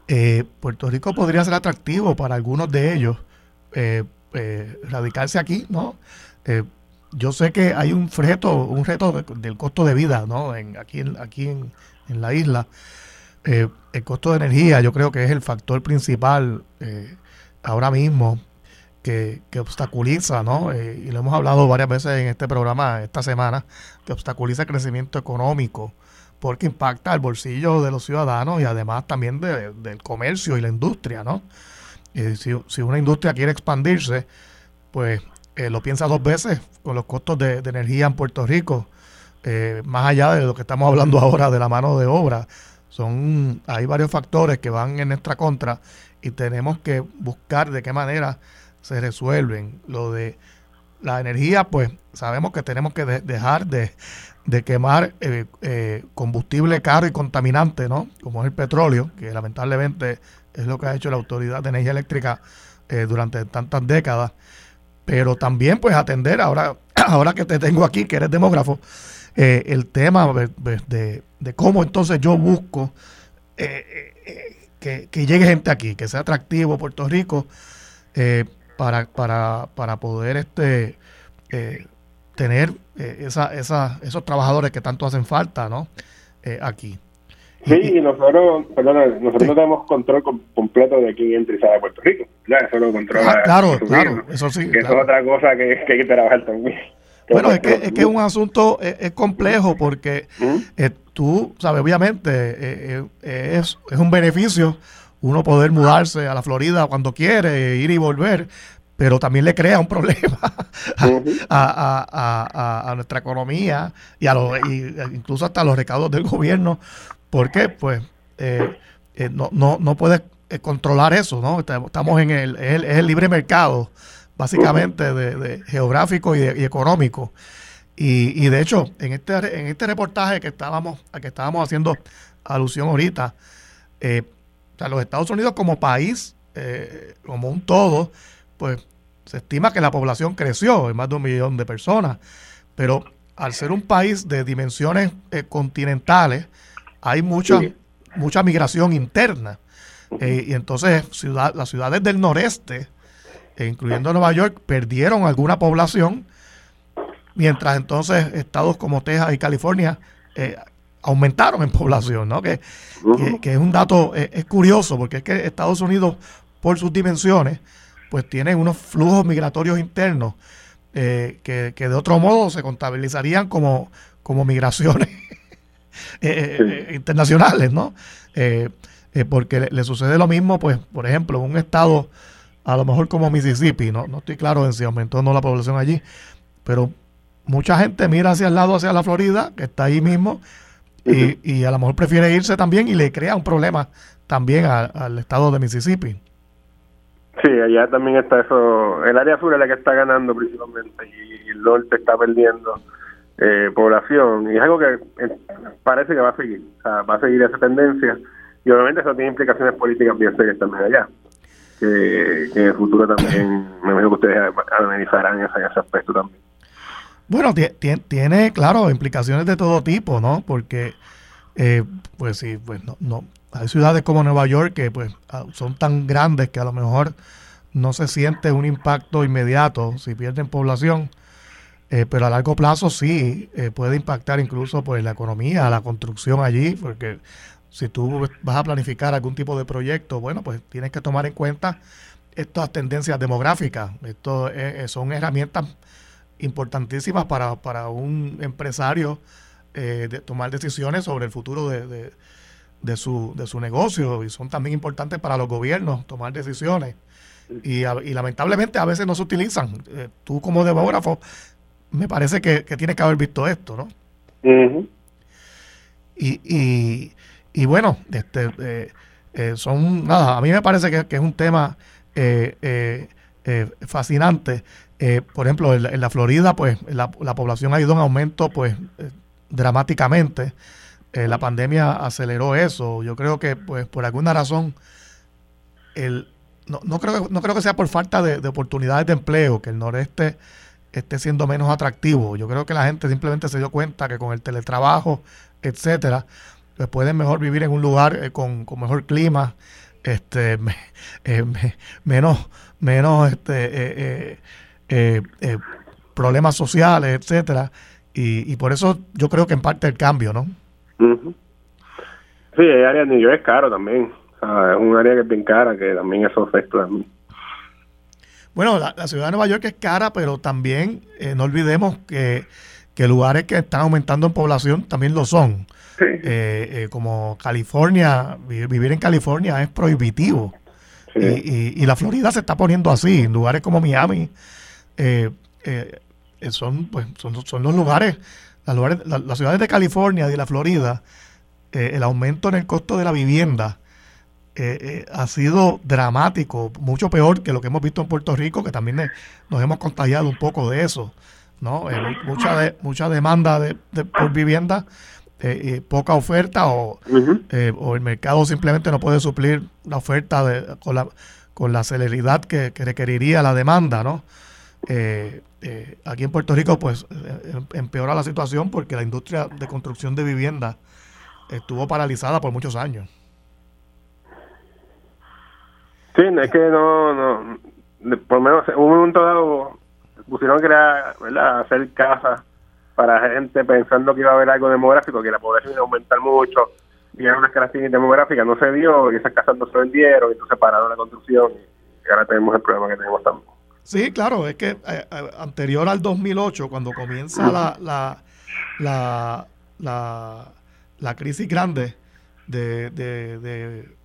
eh, Puerto Rico podría ser atractivo para algunos de ellos eh, radicarse aquí, ¿no? yo sé que hay un reto, un reto del costo de vida, ¿no? En, aquí aquí en, la isla. el costo de energía yo creo que es el factor principal ahora mismo que, obstaculiza, ¿no? y lo hemos hablado varias veces en este programa esta semana, que obstaculiza el crecimiento económico porque impacta el bolsillo de los ciudadanos y además también del comercio y la industria, ¿no? si, una industria quiere expandirse, pues eh, lo piensa dos veces con los costos de, energía en Puerto Rico, eh, más allá de lo que estamos hablando ahora de la mano de obra. Son, hay varios factores que van en nuestra contra y tenemos que buscar de qué manera se resuelven. Lo de la energía, pues sabemos que tenemos que dejar de, quemar eh, eh, combustible caro y contaminante, ¿no? Como es el petróleo, que lamentablemente es lo que ha hecho la Autoridad de Energía Eléctrica eh, durante tantas décadas. Pero también, pues, atender, ahora, ahora que te tengo aquí, que eres demógrafo, el tema de, de, cómo entonces yo busco que, que, llegue gente aquí, que sea atractivo Puerto Rico para, para, para poder este eh, tener eh, esa, esa, esos trabajadores que tanto hacen falta ¿no? Eh, aquí. Sí, y, nosotros, perdona, nosotros no tenemos control completo de quién entra y sale de Puerto Rico. Eso lo controla. Ah, claro, claro, eso sí. Que eso es otra cosa que, hay que trabajar también. Bueno, es que, es que es un asunto es, complejo porque tú, sabes, obviamente es, es un beneficio uno poder mudarse a la Florida cuando quiere, ir y volver, pero también le crea un problema a, nuestra economía y a los, incluso hasta los recaudos del gobierno. ¿Por qué? Pues eh, eh, no, no, no puedes eh, controlar eso, ¿no? Estamos en el, el libre mercado, básicamente, de, geográfico y, económico. Y, y, de hecho, en este, en este reportaje que estábamos, a que estábamos haciendo alusión ahorita, o sea, los Estados Unidos como país, como un todo, pues se estima que la población creció en más de un millón de personas, pero al ser un país de dimensiones eh, continentales, hay mucha, mucha migración interna. Eh, y entonces ciudad, las ciudades del noreste, eh, incluyendo Nueva York, perdieron alguna población, mientras entonces estados como Texas y California aumentaron en población, ¿no? Que, que, es un dato, es curioso, porque es que Estados Unidos, por sus dimensiones, pues tiene unos flujos migratorios internos eh, que, de otro modo se contabilizarían como, como migraciones eh, eh, internacionales, ¿no? porque le, sucede lo mismo, pues, por ejemplo, en un estado a lo mejor como Mississippi, ¿no? No estoy claro en si aumentó o no la población allí, pero mucha gente mira hacia el lado, hacia la Florida, que está ahí mismo, y, y, a lo mejor prefiere irse también y le crea un problema también al estado de Mississippi. Sí, allá también está eso. El área sur es la que está ganando principalmente y el norte está perdiendo eh, población. Y es algo que eh, parece que va a seguir. O sea, va a seguir esa tendencia. Y obviamente eso tiene implicaciones políticas bien serias también allá. Que, en el futuro también, me imagino que ustedes analizarán ese, ese aspecto también. Bueno, tiene, claro, implicaciones de todo tipo, ¿no? Porque, eh, pues sí, pues no, no, hay ciudades como Nueva York que pues ah, son tan grandes que a lo mejor no se siente un impacto inmediato si pierden población, eh, pero a largo plazo sí eh, puede impactar incluso pues la economía, la construcción allí, porque si tú vas a planificar algún tipo de proyecto, bueno, pues tienes que tomar en cuenta estas tendencias demográficas. Esto eh, son herramientas importantísimas para, para un empresario de tomar decisiones sobre el futuro de de su, de su negocio y son también importantes para los gobiernos tomar decisiones. Y, y lamentablemente a veces no se utilizan. Eh, tú como demógrafo, me parece que, que tienes que haber visto esto, ¿no? y, y, y, bueno, este, eh, eh, son, nada, a mí me parece que, es un tema fascinante. Por ejemplo, en la, Florida, pues la, la, población ha ido en aumento, pues, dramáticamente. Eh, la pandemia aceleró eso. Yo creo que, pues, por alguna razón, el, no, no, creo, no creo que sea por falta de, oportunidades de empleo que el noreste esté siendo menos atractivo. Yo creo que la gente simplemente se dio cuenta que con el teletrabajo, etcétera, pues pueden mejor vivir en un lugar eh, con, mejor clima, este, eh, menos, menos este, problemas sociales, etcétera. Y, y por eso yo creo que en parte el cambio, ¿no? Sí, el área de New York es caro también. es un área que es bien cara, que también eso afecta a Bueno, la, ciudad de Nueva York es cara, pero también eh, no olvidemos que, que, lugares que están aumentando en población también lo son. Eh, eh, como California, vivir, en California es prohibitivo. Y, y, la Florida se está poniendo así. En lugares como Miami son, pues, son, son los lugares las, ciudades de California y de la Florida, eh, el aumento en el costo de la vivienda eh, ha sido dramático, mucho peor que lo que hemos visto en Puerto Rico, que también nos hemos contagiado un poco de eso, ¿no? mucha, de, mucha demanda de, por vivienda, poca oferta o, o, el mercado simplemente no puede suplir la oferta de, con, la, con la celeridad que, requeriría la demanda, ¿no? Aquí en Puerto Rico, pues, em, empeora la situación porque la industria de construcción de vivienda estuvo paralizada por muchos años. Sí, es que no, no, por lo menos en un momento dado pusieron que era, ¿verdad? hacer casas para gente pensando que iba a haber algo demográfico, que la población iba a aumentar mucho, y eran unas características demográficas, no se dio, y esas casas no se vendieron, y entonces pararon la construcción, y ahora tenemos el problema que tenemos también. Sí, claro, es que eh, eh, anterior al 2008, cuando comienza la, la, la, la, la crisis grande de, de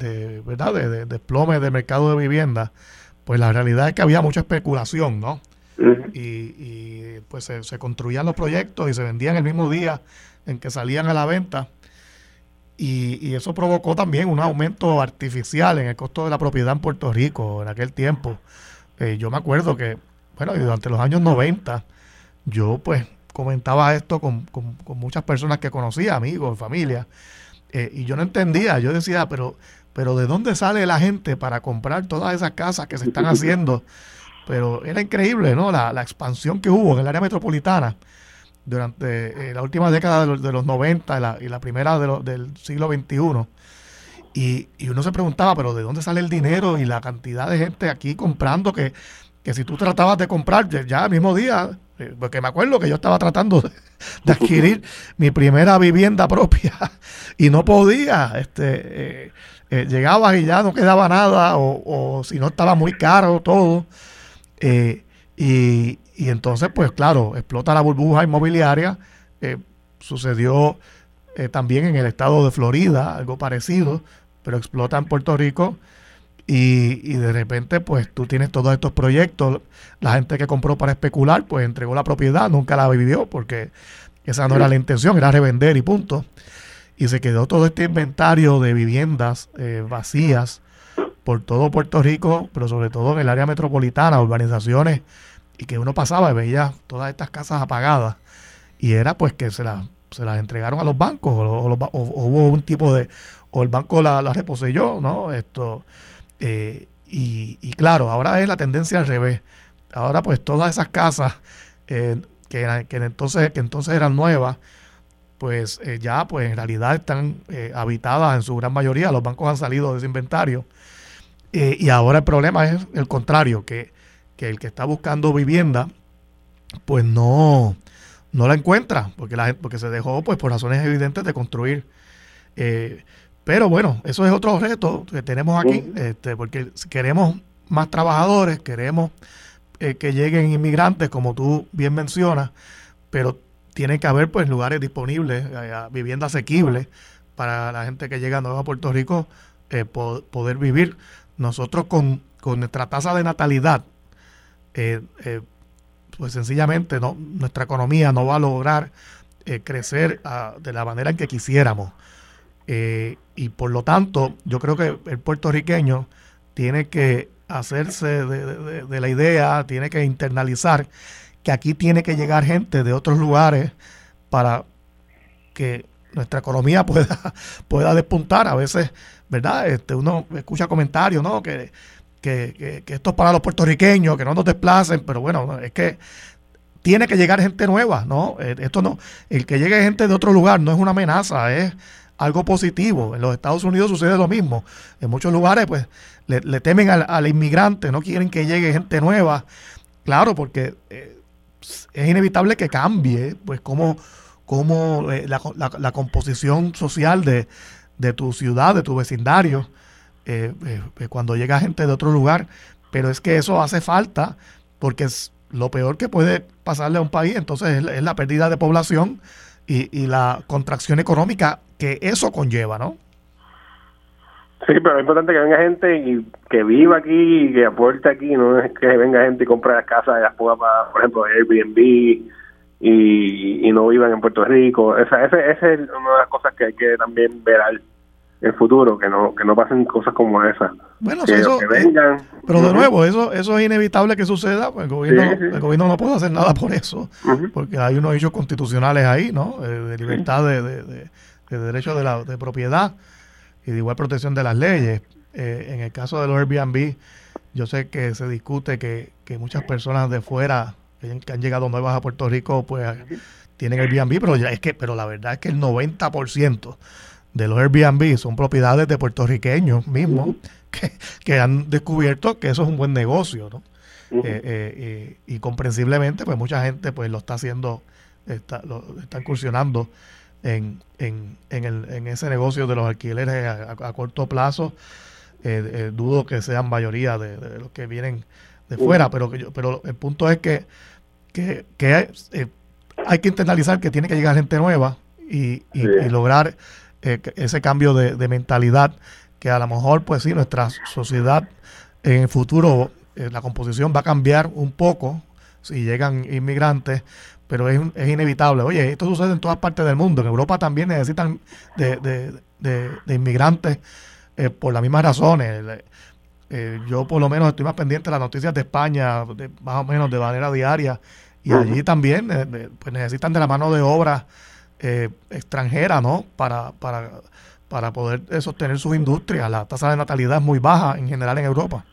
de verdad de, de desplome del mercado de vivienda, pues la realidad es que había mucha especulación, ¿no? y, pues se, construían los proyectos y se vendían el mismo día en que salían a la venta. Y, eso provocó también un aumento artificial en el costo de la propiedad en Puerto Rico en aquel tiempo. Eh, yo me acuerdo que, bueno, durante los años 90, yo pues comentaba esto con, con, muchas personas que conocía, amigos, familia, eh, y yo no entendía, yo decía, pero pero ¿de dónde sale la gente para comprar todas esas casas que se están haciendo? Pero era increíble, ¿no? La, expansión que hubo en el área metropolitana durante eh, la última década de los, 90 y la, primera del siglo XXI. Y, y, uno se preguntaba, pero ¿de dónde sale el dinero y la cantidad de gente aquí comprando que, que si tú tratabas de comprar ya el mismo día, eh, porque me acuerdo que yo estaba tratando de, de adquirir mi primera vivienda propia y no podía, este, eh, eh, llegaba y ya no quedaba nada, o, si no estaba muy caro todo. Eh, y, entonces, pues claro, explota la burbuja inmobiliaria. Eh, sucedió también en el estado de Florida, algo parecido, pero explota en Puerto Rico. Y, y, de repente, pues tú tienes todos estos proyectos. La gente que compró para especular, pues entregó la propiedad, nunca la vivió, porque esa no era la intención, era revender y punto y se quedó todo este inventario de viviendas eh, vacías por todo Puerto Rico, pero sobre todo en el área metropolitana, urbanizaciones, y que uno pasaba y veía todas estas casas apagadas, y era pues que se, se las entregaron a los bancos, o, hubo un tipo de, o el banco la, la reposeyó, ¿no? Esto, eh, y, y, claro, ahora es la tendencia al revés. Ahora pues todas esas casas eh, que, que, entonces, que entonces eran nuevas, pues eh, ya pues en realidad están habitadas en su gran mayoría, los bancos han salido de ese inventario. Y ahora el problema es el contrario, que, el que está buscando vivienda, pues no, no la encuentra, porque, la, porque se dejó pues por razones evidentes de construir. Pero bueno, eso es otro reto que tenemos aquí, este, porque queremos más trabajadores, queremos que lleguen inmigrantes, como tú bien mencionas, pero tiene que haber pues lugares disponibles, eh, vivienda asequible para la gente que llega nueva a Puerto Rico eh, poder vivir. Nosotros con, nuestra tasa de natalidad, eh, pues sencillamente no, nuestra economía no va a lograr crecer ah, de la manera en que quisiéramos. Y por lo tanto, yo creo que el puertorriqueño tiene que hacerse de la idea, tiene que internalizar que aquí tiene que llegar gente de otros lugares para que nuestra economía pueda, pueda despuntar. A veces, ¿verdad? Este, uno escucha comentarios, ¿no? Que, que, esto es para los puertorriqueños, que no nos desplacen, pero bueno, es que tiene que llegar gente nueva, ¿no? Eh, esto no, el que llegue gente de otro lugar no es una amenaza, es algo positivo. En los Estados Unidos sucede lo mismo. En muchos lugares, pues, le, temen al, al, inmigrante, no quieren que llegue gente nueva. Claro, porque eh, es inevitable que cambie, pues, cómo, cómo eh, la, composición social de, tu ciudad, de tu vecindario, eh, cuando llega gente de otro lugar. Pero es que eso hace falta porque es lo peor que puede pasarle a un país, entonces es, la pérdida de población y, y la contracción económica que eso conlleva, ¿no? Sí, pero es importante que venga gente y que viva aquí y que aporte aquí, no es que venga gente y compre las casas y las ponga para, por ejemplo, Airbnb y, y no vivan en Puerto Rico. Esa, esa, es una de las cosas que hay que también ver. El futuro, que no que no pasen cosas como esas. Bueno, eso, pero de nuevo, eso eso es inevitable que suceda, pues el gobierno, el gobierno no puede hacer nada por eso, porque hay unos hechos constitucionales ahí, ¿no? Eh, de libertad de, de, de, derecho de, la, de propiedad y de igual protección de las leyes. Eh, en el caso de los Airbnb, yo sé que se discute que, que muchas personas de fuera que han llegado nuevas a Puerto Rico, pues tienen Airbnb, pero ya es que, pero la verdad es que el 90% de los Airbnb son propiedades de puertorriqueños mismos que, han descubierto que eso es un buen negocio, ¿no? Eh, eh, eh, y comprensiblemente, pues mucha gente pues lo está haciendo, está, lo, está incursionando en, en, en, el, en ese negocio de los alquileres a, corto plazo. dudo que sean mayoría de, los que vienen de fuera, pero, pero el punto es que, que, que hay que internalizar que tiene que llegar gente nueva y, y lograr eh, ese cambio de, mentalidad que a lo mejor, pues sí, nuestra sociedad en el futuro, eh, la composición va a cambiar un poco si llegan inmigrantes, pero es, es, inevitable. Oye, esto sucede en todas partes del mundo. En Europa también necesitan de, inmigrantes eh, por las mismas razones. yo por lo menos estoy más pendiente de las noticias de España, más o menos de manera diaria, y allí también pues necesitan de la mano de obra eh, extranjera, ¿no? Para, para, para poder eh, sostener sus industrias. La tasa de natalidad es muy baja en general en Europa.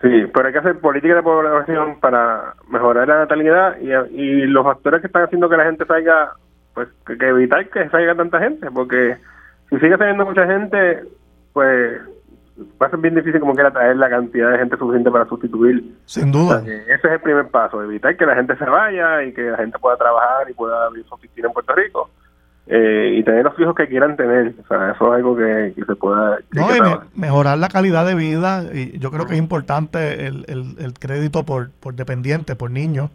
Sí, pero hay que hacer política de población para mejorar la natalidad y, y los factores que están haciendo que la gente salga, pues que, que evitar que salga tanta gente, porque si sigue saliendo mucha gente, pues va a ser bien difícil como quiera traer la cantidad de gente suficiente para sustituir. Sin duda. ese es el primer paso, evitar que la gente se vaya y que la gente pueda trabajar y pueda abrir su oficina en Puerto Rico. Eh, y tener los hijos que quieran tener. O sea, eso es algo que, se pueda... mejorar la calidad de vida. Y yo creo que es importante el, el, crédito por, por dependiente, por niños,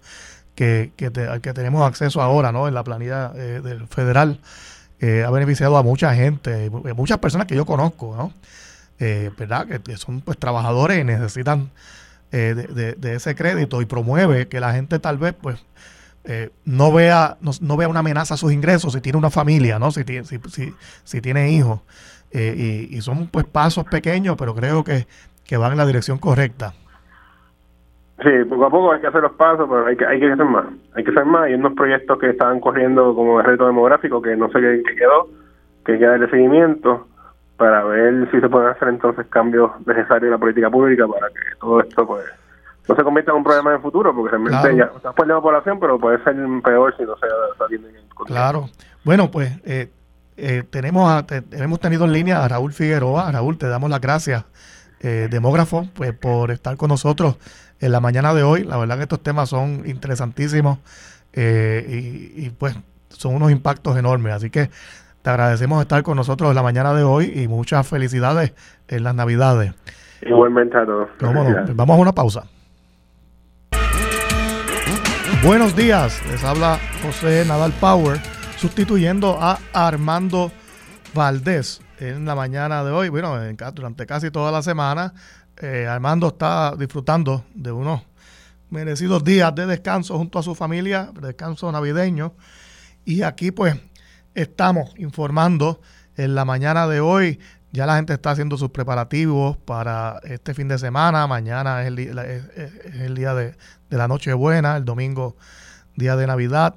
que, que, al que tenemos acceso ahora ¿no? en la planilla eh, del federal. Eh, ha beneficiado a mucha gente, muchas personas que yo conozco, ¿no? Eh, ¿verdad? Que, son pues trabajadores y necesitan eh, de, ese crédito y promueve que la gente tal vez pues eh, no vea no, vea una amenaza a sus ingresos si tiene una familia, ¿no? Si, tiene, si, si, tiene hijos. Eh, y, son pues pasos pequeños, pero creo que, van en la dirección correcta. Sí, poco a poco hay que hacer los pasos, pero hay que, hay que hacer más. Hay que hacer más. Hay unos proyectos que estaban corriendo como el reto demográfico que no sé qué quedó, que hay que darle seguimiento para ver si se pueden hacer entonces cambios necesarios en la política pública para que todo esto pues no se convierta en un problema en el futuro, porque realmente ya está por la población, pero puede ser peor si no se atiende en el Claro. Bueno, pues eh, eh, tenemos a, hemos tenido en línea a Raúl Figueroa. Raúl, te damos las gracias, eh, demógrafo, pues por estar con nosotros en la mañana de hoy. La verdad que estos temas son interesantísimos y, y pues son unos impactos enormes. Así que te agradecemos estar con nosotros en la mañana de hoy y muchas felicidades en las Navidades. Igualmente a todos. Vamos a una pausa. Buenos días, les habla José Nadal Power, sustituyendo a Armando Valdés en la mañana de hoy. Bueno, durante casi toda la semana, eh, Armando está disfrutando de unos merecidos días de descanso junto a su familia, descanso navideño. Y aquí pues estamos informando en la mañana de hoy. Ya la gente está haciendo sus preparativos para este fin de semana. Mañana es el, día de, la Nochebuena, el domingo, día de Navidad.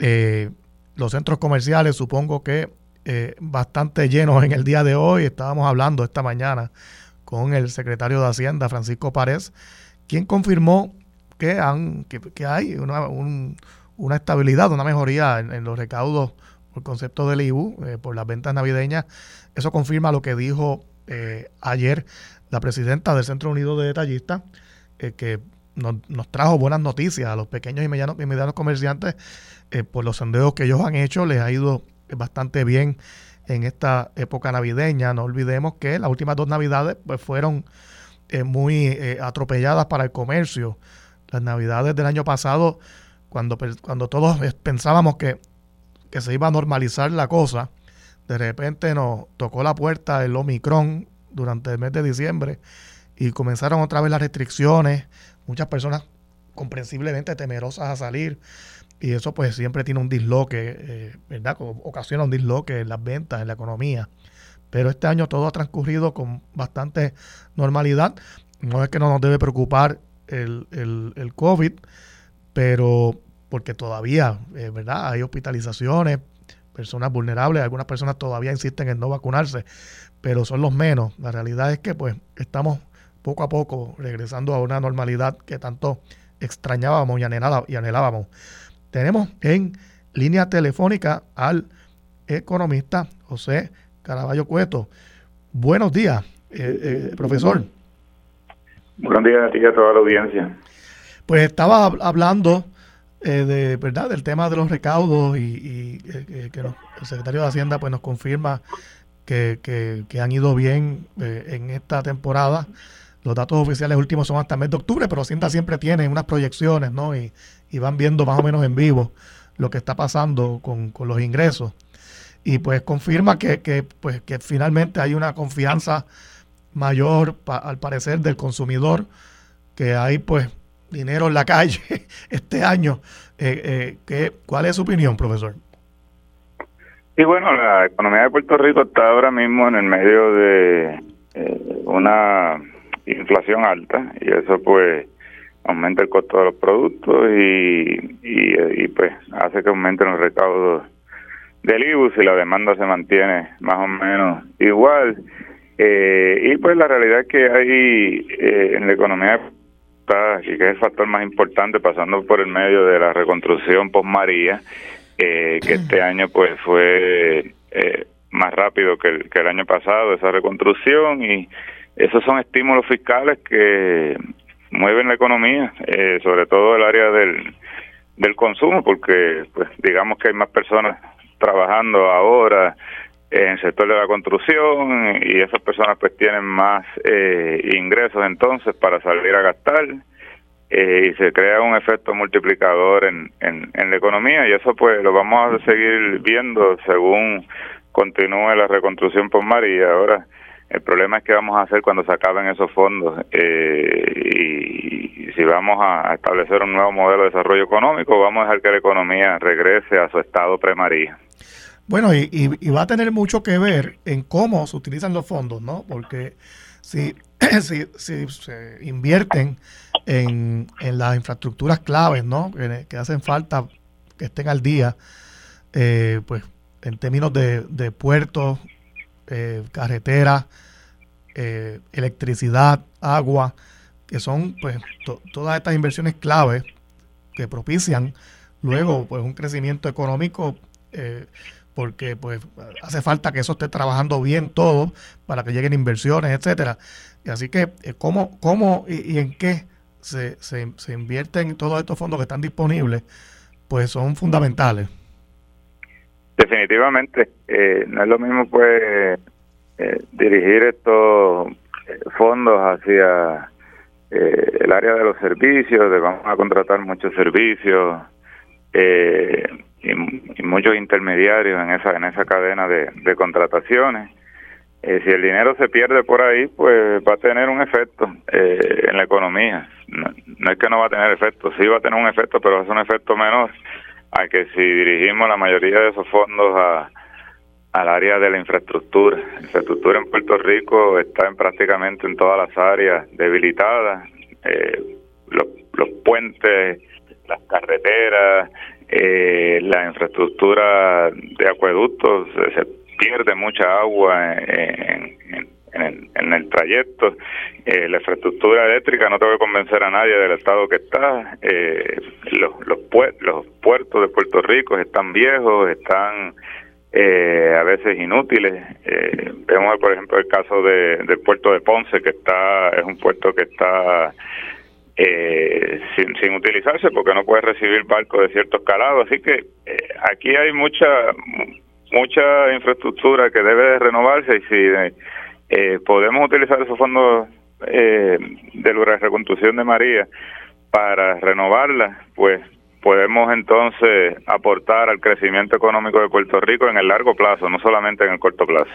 Eh, los centros comerciales, supongo que eh, bastante llenos en el día de hoy. Estábamos hablando esta mañana con el secretario de Hacienda, Francisco Párez, quien confirmó que, hay una, una, estabilidad, una mejoría en los recaudos por concepto del IBU, eh, por las ventas navideñas. Eso confirma lo que dijo eh, ayer la presidenta del Centro Unido de Detallistas, eh, que nos, trajo buenas noticias a los pequeños y medianos, y medianos comerciantes por los sondeos que ellos han hecho. Les ha ido bastante bien en esta época navideña. No olvidemos que las últimas dos navidades pues, fueron muy atropelladas para el comercio. Las navidades del año pasado, cuando, cuando todos pensábamos que que se iba a normalizar la cosa, de repente nos tocó la puerta el Omicron durante el mes de diciembre y comenzaron otra vez las restricciones, muchas personas comprensiblemente temerosas a salir y eso pues siempre tiene un disloque, eh, ¿verdad? Ocasiona un disloque en las ventas, en la economía. pero este año todo ha transcurrido con bastante normalidad. No es que no nos debe preocupar el, el, el COVID, pero porque todavía, eh, ¿verdad? Hay hospitalizaciones, personas vulnerables, algunas personas todavía insisten en no vacunarse, pero son los menos. La realidad es que pues estamos poco a poco regresando a una normalidad que tanto extrañábamos y, y anhelábamos. Tenemos en línea telefónica al economista José Caraballo Cueto. Buenos días, eh, eh, profesor. Buenos días a ti y a toda la audiencia. Pues estaba hablando eh, de verdad del tema de los recaudos y, que el secretario de Hacienda pues nos confirma que, que han ido bien en esta temporada los datos oficiales últimos son hasta el mes de octubre, pero Hacienda siempre tiene unas proyecciones, ¿no? Y, van viendo más o menos en vivo lo que está pasando con, los ingresos. Y pues confirma que, que, pues, que finalmente hay una confianza mayor, al parecer, del consumidor, que hay pues dinero en la calle este año. Eh, eh, ¿Cuál es su opinión, profesor? Sí, bueno, la economía de Puerto Rico está ahora mismo en el medio de eh, una inflación alta y eso pues aumenta el costo de los productos y, y, pues hace que aumenten los recaudos del IBU si la demanda se mantiene más o menos igual. Eh, y pues la realidad que hay eh, en la economía y que es el factor más importante pasando por el medio de la reconstrucción post María, eh, que este año pues fue más rápido que el, que el año pasado esa reconstrucción y esos son estímulos fiscales que mueven la economía, eh, sobre todo el área del, del consumo, porque pues digamos que hay más personas trabajando ahora en el sector de la construcción y esas personas pues tienen más eh, ingresos entonces para salir a gastar eh, y se crea un efecto multiplicador en, en, la economía y eso pues lo vamos a seguir viendo según continúe la reconstrucción por mar y ahora el problema es qué vamos a hacer cuando se acaben esos fondos eh, y, si vamos a establecer un nuevo modelo de desarrollo económico, vamos a dejar que la economía regrese a su estado premaría. Bueno, y, va a tener mucho que ver en cómo se utilizan los fondos, ¿no? Porque si, si, si se invierten en, las infraestructuras claves, ¿no? Que, hacen falta que estén al día, eh, pues en términos de, de puertos, eh, carreteras, eh, electricidad, agua, que son pues todas estas inversiones claves que propician luego pues un crecimiento económico porque pues hace falta que eso esté trabajando bien todo para que lleguen inversiones, etcétera. Y así que eh, cómo, cómo y, en qué se, se, se invierten todos estos fondos que están disponibles, pues son fundamentales. Definitivamente, eh, no es lo mismo pues eh, dirigir estos eh, fondos hacia el área de los servicios, de vamos a contratar muchos servicios y, muchos intermediarios en esa en esa cadena de, contrataciones. si el dinero se pierde por ahí, pues va a tener un efecto en la economía. no, es que no va a tener efecto, sí va a tener un efecto, pero es un efecto menor a que si dirigimos la mayoría de esos fondos a, al área de la infraestructura. La infraestructura en Puerto Rico está en prácticamente en todas las áreas debilitadas. Eh, los, los, puentes, las carreteras, eh, la infraestructura de acueductos, se pierde mucha agua en, en, el trayecto. Eh, la infraestructura eléctrica, no tengo que convencer a nadie del estado que está. Eh, los, los, los puertos de Puerto Rico están viejos, están eh, a veces inútiles. vemos, por ejemplo, el caso de, del puerto de Ponce, que está es un puerto que está sin, sin utilizarse porque no puede recibir barcos de cierto escalado. Así que aquí hay mucha mucha infraestructura que debe de renovarse y si eh, podemos utilizar esos fondos eh, de la reconstrucción de María para renovarla, pues podemos entonces aportar al crecimiento económico de Puerto Rico en el largo plazo, no solamente en el corto plazo.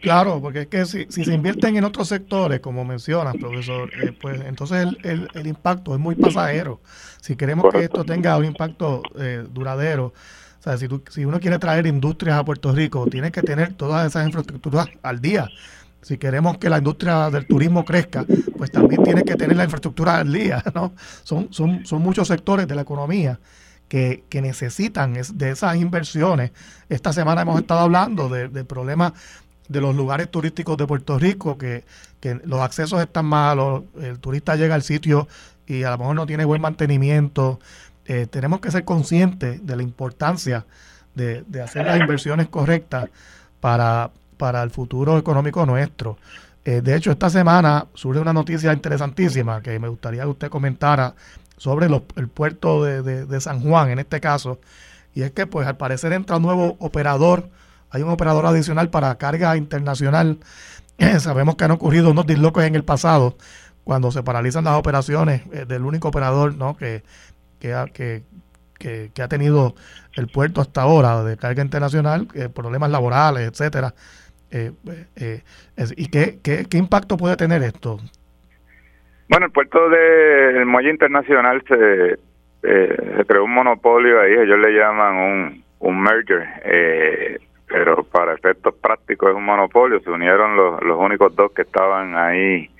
Claro, porque es que si, si se invierten en otros sectores, como mencionas, profesor, eh, pues entonces el, el, impacto es muy pasajero. Si queremos que esto tenga un impacto eh, duradero, O sea, si, tú, si uno quiere traer industrias a Puerto Rico, tiene que tener todas esas infraestructuras al día. Si queremos que la industria del turismo crezca, pues también tiene que tener la infraestructura al día, ¿no? Son, son, son muchos sectores de la economía que, que necesitan de esas inversiones. Esta semana hemos estado hablando del problema de los lugares turísticos de Puerto Rico, que, que los accesos están malos, el turista llega al sitio y a lo mejor no tiene buen mantenimiento. Eh, tenemos que ser conscientes de la importancia de, de hacer las inversiones correctas para, para el futuro económico nuestro. Eh, de hecho, esta semana surge una noticia interesantísima que me gustaría que usted comentara sobre el puerto de, San Juan, en este caso, y es que pues al parecer entra un nuevo operador, hay un operador adicional para carga internacional. sabemos que han ocurrido unos dislocos en el pasado, cuando se paralizan las operaciones eh, del único operador ¿no? que, que, que, que, ha tenido el puerto hasta ahora de carga internacional, eh, problemas laborales, etcétera. Eh, eh, ¿Y qué, qué, impacto puede tener esto? Bueno, el puerto del Muelle Internacional se, se creó un monopolio ahí, ellos le llaman un, un merger, pero para efectos prácticos es un monopolio. Se unieron los, los únicos dos que estaban ahí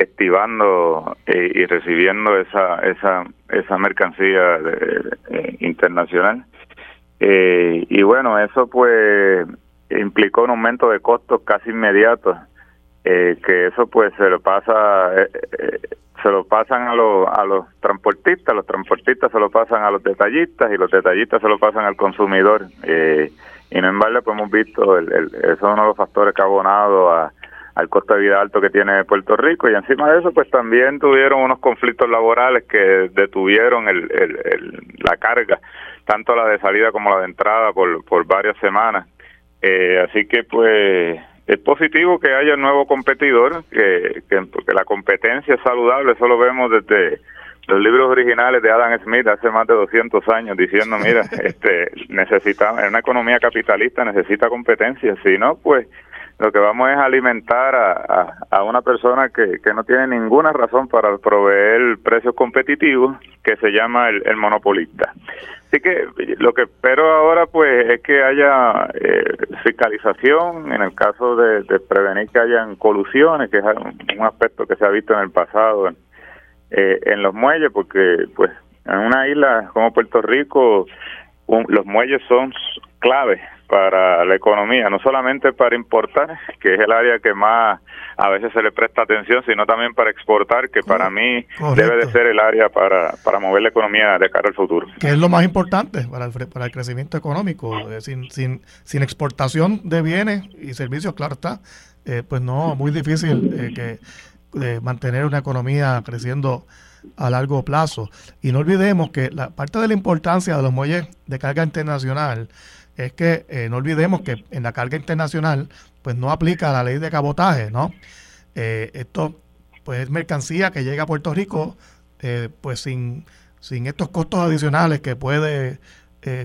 estivando y recibiendo esa esa esa mercancía internacional y bueno eso pues implicó un aumento de costos casi inmediatos eh, que eso pues se lo pasa eh, eh, se lo pasan a los a los transportistas los transportistas se lo pasan a los detallistas y los detallistas se lo pasan al consumidor y no en vale pues hemos visto el, el, eso es uno de los factores que ha abonado a, al costo de vida alto que tiene Puerto Rico. Y encima de eso pues también tuvieron unos conflictos laborales que detuvieron el, la carga tanto la de salida como la de entrada por, por varias semanas. Eh, así que pues es positivo que haya un nuevo competidor, que, que porque la competencia es saludable, eso lo vemos desde los libros originales de Adam Smith hace más de 200 años diciendo, mira, este necesita en una economía capitalista necesita competencia, si no pues lo que vamos es alimentar a, a, una persona que, que no tiene ninguna razón para proveer precios competitivos, que se llama el, el monopolista. Así que lo que espero ahora pues es que haya eh, fiscalización en el caso de, prevenir que hayan colusiones, que es un, aspecto que se ha visto en el pasado en, eh, en los muelles, porque pues en una isla como Puerto Rico los muelles son claves para la economía, no solamente para importar, que es el área que más a veces se le presta atención, sino también para exportar, que para mí debe de ser el área para, para mover la economía de cara al futuro. Que es lo más importante para el, para el crecimiento económico. Eh, sin, sin, sin exportación de bienes y servicios, claro está, eh, pues no, muy difícil eh, que mantener una economía creciendo a largo plazo. Y no olvidemos que la parte de la importancia de los muelles de carga internacional es que eh, no olvidemos que en la carga internacional pues no aplica la ley de cabotaje, ¿no? Eh, esto pues es mercancía que llega a Puerto Rico eh, pues sin, sin estos costos adicionales que puede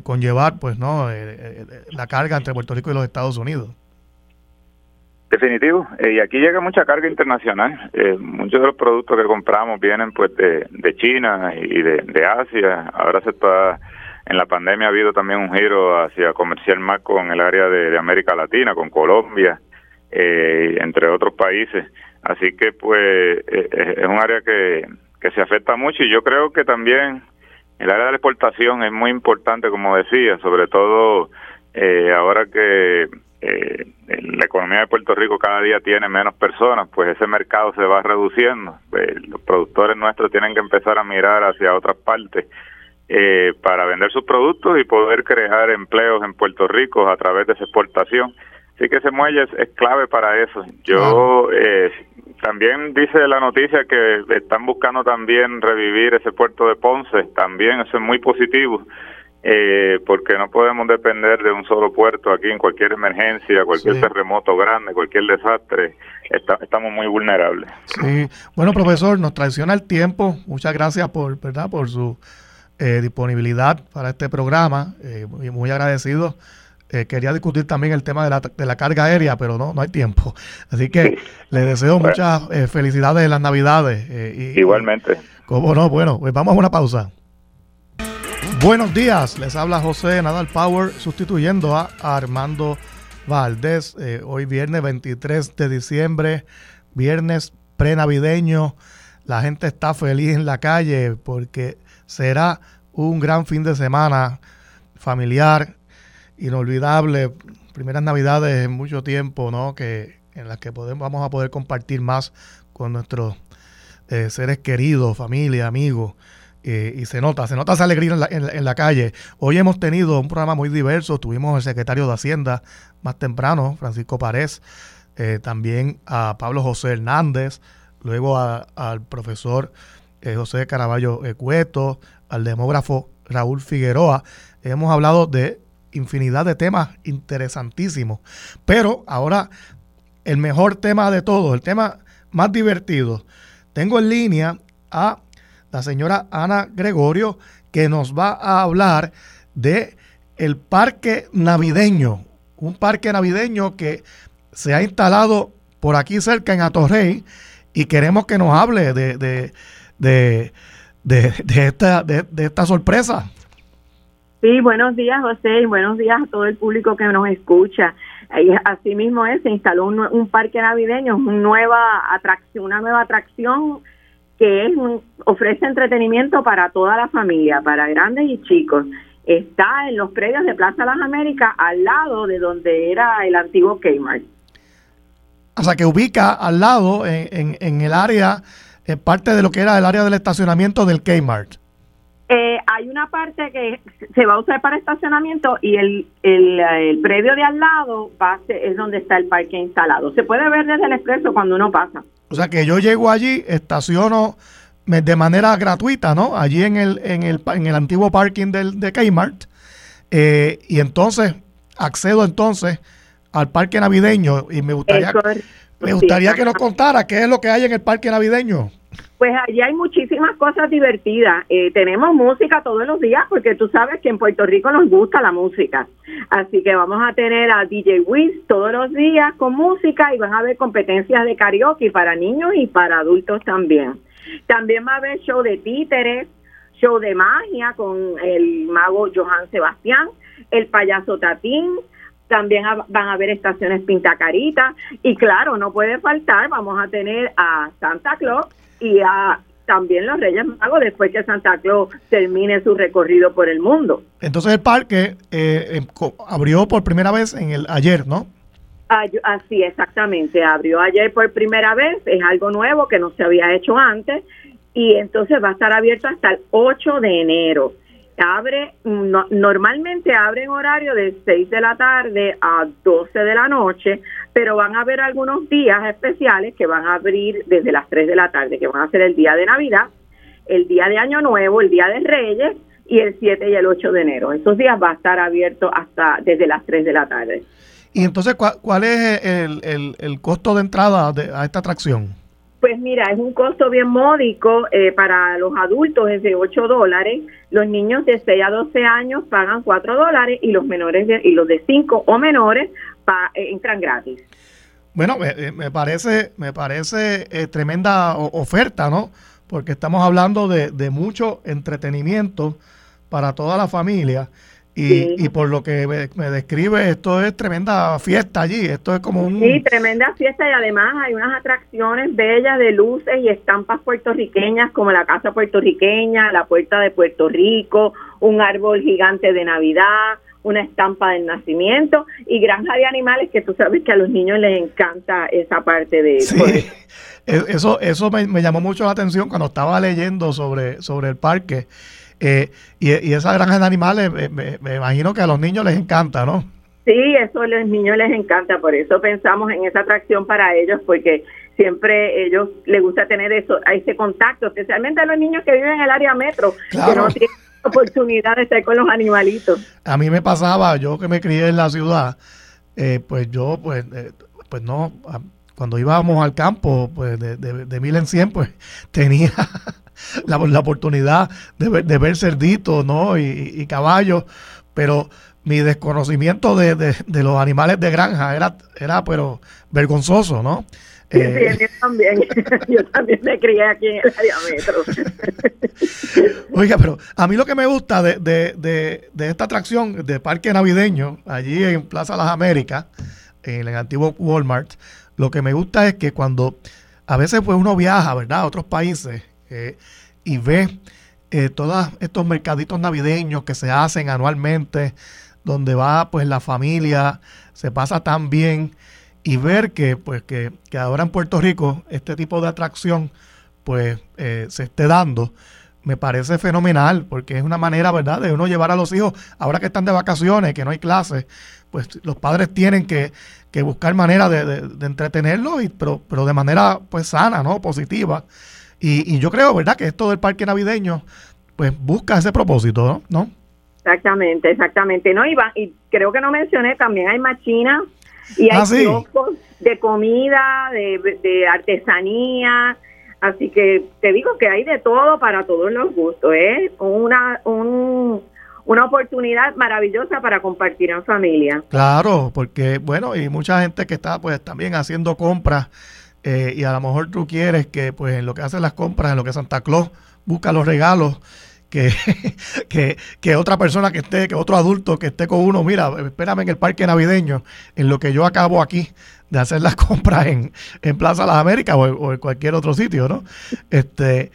conllevar pues no la carga entre Puerto Rico y los Estados Unidos. Definitivo, y aquí llega mucha carga internacional. muchos de los productos que compramos vienen pues de, China y de, Asia. Ahora se está en la pandemia ha habido también un giro hacia comercial más con el área de, América Latina, con Colombia, eh, entre otros países. Así que pues eh, eh, es un área que, que se afecta mucho y yo creo que también el área de la exportación es muy importante, como decía, sobre todo eh, ahora que eh, la economía de Puerto Rico cada día tiene menos personas, pues ese mercado se va reduciendo. Pues, los productores nuestros tienen que empezar a mirar hacia otras partes eh, para vender sus productos y poder crear empleos en Puerto Rico a través de esa exportación. Así que ese muelle es, clave para eso. Yo eh, también dice la noticia que están buscando también revivir ese puerto de Ponce. También eso es muy positivo. Eh, porque no podemos depender de un solo puerto aquí en cualquier emergencia, cualquier terremoto grande, cualquier desastre, estamos muy vulnerables. Sí, bueno profesor, nos traiciona el tiempo. Muchas gracias por, verdad, por su eh, disponibilidad para este programa. Eh, muy, agradecido. Eh, quería discutir también el tema de la, de la, carga aérea, pero no, no hay tiempo. Así que le deseo muchas felicidades en las Navidades. Igualmente. ¿Cómo no? Bueno, pues vamos a una pausa. Buenos días, les habla José Nadal Power sustituyendo a Armando Valdés. Eh, hoy viernes 23 de diciembre, viernes prenavideño. La gente está feliz en la calle porque será un gran fin de semana familiar, inolvidable. Primeras navidades en mucho tiempo, ¿no? Que, en las que podemos, vamos a poder compartir más con nuestros eh, seres queridos, familia, amigos. Eh, y se nota, se nota esa alegría en la, calle. Hoy hemos tenido un programa muy diverso. Tuvimos al secretario de Hacienda más temprano, Francisco Párez, eh, también a Pablo José Hernández, luego al profesor eh, José Caraballo Cueto, al demógrafo Raúl Figueroa. Hemos hablado de infinidad de temas interesantísimos. Pero ahora el mejor tema de todo, el tema más divertido. Tengo en línea a la señora Ana Gregorio, que nos va a hablar de el parque navideño, un parque navideño que se ha instalado por aquí cerca en Atorrey y queremos que nos hable de, de, de, de esta, de, esta sorpresa. Sí, buenos días José y buenos días a todo el público que nos escucha. Así mismo es, se instaló un, un parque navideño, una nueva atracción, una nueva atracción que es ofrece entretenimiento para toda la familia, para grandes y chicos. Está en los predios de Plaza Las Américas, al lado de donde era el antiguo Kmart. O sea, que ubica al lado, en, en, el área, en parte de lo que era el área del estacionamiento del Kmart. Eh, hay una parte que se va a usar para estacionamiento y el, el, el predio de al lado es donde está el parque instalado. Se puede ver desde el expreso cuando uno pasa. O sea que yo llego allí, estaciono de manera gratuita, ¿no? Allí en el, en el, en el antiguo parking del, de Kmart. Eh, y entonces accedo entonces al parque navideño y me gustaría, me gustaría que nos contara qué es lo que hay en el parque navideño. Pues allí hay muchísimas cosas divertidas. Eh, tenemos música todos los días porque tú sabes que en Puerto Rico nos gusta la música. Así que vamos a tener a DJ Wiz todos los días con música y van a haber competencias de karaoke para niños y para adultos también. También va a haber show de títeres, show de magia con el mago Johan Sebastián, el payaso Tatín, también van a haber estaciones pintacarita y claro, no puede faltar, vamos a tener a Santa Claus y a también los Reyes Magos después que Santa Claus termine su recorrido por el mundo. Entonces el parque eh, em, abrió por primera vez en el ayer, ¿no? Así, exactamente. Abrió ayer por primera vez. Es algo nuevo que no se había hecho antes. Y entonces va a estar abierto hasta el 8 de enero abre, normalmente abre en horario de 6 de la tarde a 12 de la noche, pero van a haber algunos días especiales que van a abrir desde las 3 de la tarde, que van a ser el día de Navidad, el día de Año Nuevo, el día de Reyes y el 7 y el 8 de enero. Esos días va a estar abierto hasta desde las 3 de la tarde. Y entonces, ¿cuál, es el, el, costo de entrada a esta atracción? Pues mira, es un costo bien módico eh, para los adultos es de 8 dólares, los niños de 6 a 12 años pagan 4 dólares y los menores y los de 5 o menores eh, entran gratis. Bueno, me, eh, parece me parece tremenda oferta, ¿no? Porque estamos hablando de, de mucho entretenimiento para toda la familia y, y por lo que me, describe, esto es tremenda fiesta allí. Esto es como un. Sí, tremenda fiesta y además hay unas atracciones bellas de luces y estampas puertorriqueñas como la Casa Puertorriqueña, la Puerta de Puerto Rico, un árbol gigante de Navidad, una estampa del nacimiento y granja de animales que tú sabes que a los niños les encanta esa parte de sí. E, eso eso me, me, llamó mucho la atención cuando estaba leyendo sobre sobre el parque eh, y, y, esa granja de animales, me, imagino que a los niños les encanta, ¿no? Sí, eso a los niños les encanta, por eso pensamos en esa atracción para ellos, porque siempre ellos les gusta tener eso, ese contacto, especialmente a los niños que viven en el área metro, que no tienen oportunidad de estar con los animalitos. A mí me pasaba, yo que me crié en la ciudad, eh, pues yo, pues, eh, pues no, cuando íbamos al campo, pues de, de, de mil en cien, pues tenía la, la oportunidad de ver, de ver cerditos ¿no? y, y caballos, pero mi desconocimiento de, de, los animales de granja era, era pero vergonzoso, ¿no? Sí, eh, yo también. yo también me crié aquí en el área metro. Oiga, pero a mí lo que me gusta de, de, de, esta atracción de parque navideño, allí en Plaza Las Américas, en el antiguo Walmart, lo que me gusta es que cuando a veces pues uno viaja, ¿verdad?, a otros países eh, y ve eh, todos estos mercaditos navideños que se hacen anualmente, donde va pues la familia, se pasa tan bien y ver que pues que, ahora en Puerto Rico este tipo de atracción pues eh, se esté dando me parece fenomenal porque es una manera verdad de uno llevar a los hijos ahora que están de vacaciones que no hay clases pues los padres tienen que, buscar manera de, de, entretenerlos pero, pero de manera pues sana no positiva y, y yo creo verdad que esto del parque navideño pues busca ese propósito no Exactamente, exactamente. No, y, y creo que no mencioné, también hay machinas y hay ah, de comida, de, artesanía. Así que te digo que hay de todo para todos los gustos. Es una, una oportunidad maravillosa para compartir en familia. Claro, porque bueno, y mucha gente que está pues también haciendo compras eh, y a lo mejor tú quieres que pues en lo que hacen las compras, en lo que Santa Claus busca los regalos, que, que, otra persona que esté, que otro adulto que esté con uno, mira, espérame en el parque navideño, en lo que yo acabo aquí de hacer las compras en, en Plaza Las Américas o, en cualquier otro sitio, ¿no? Este,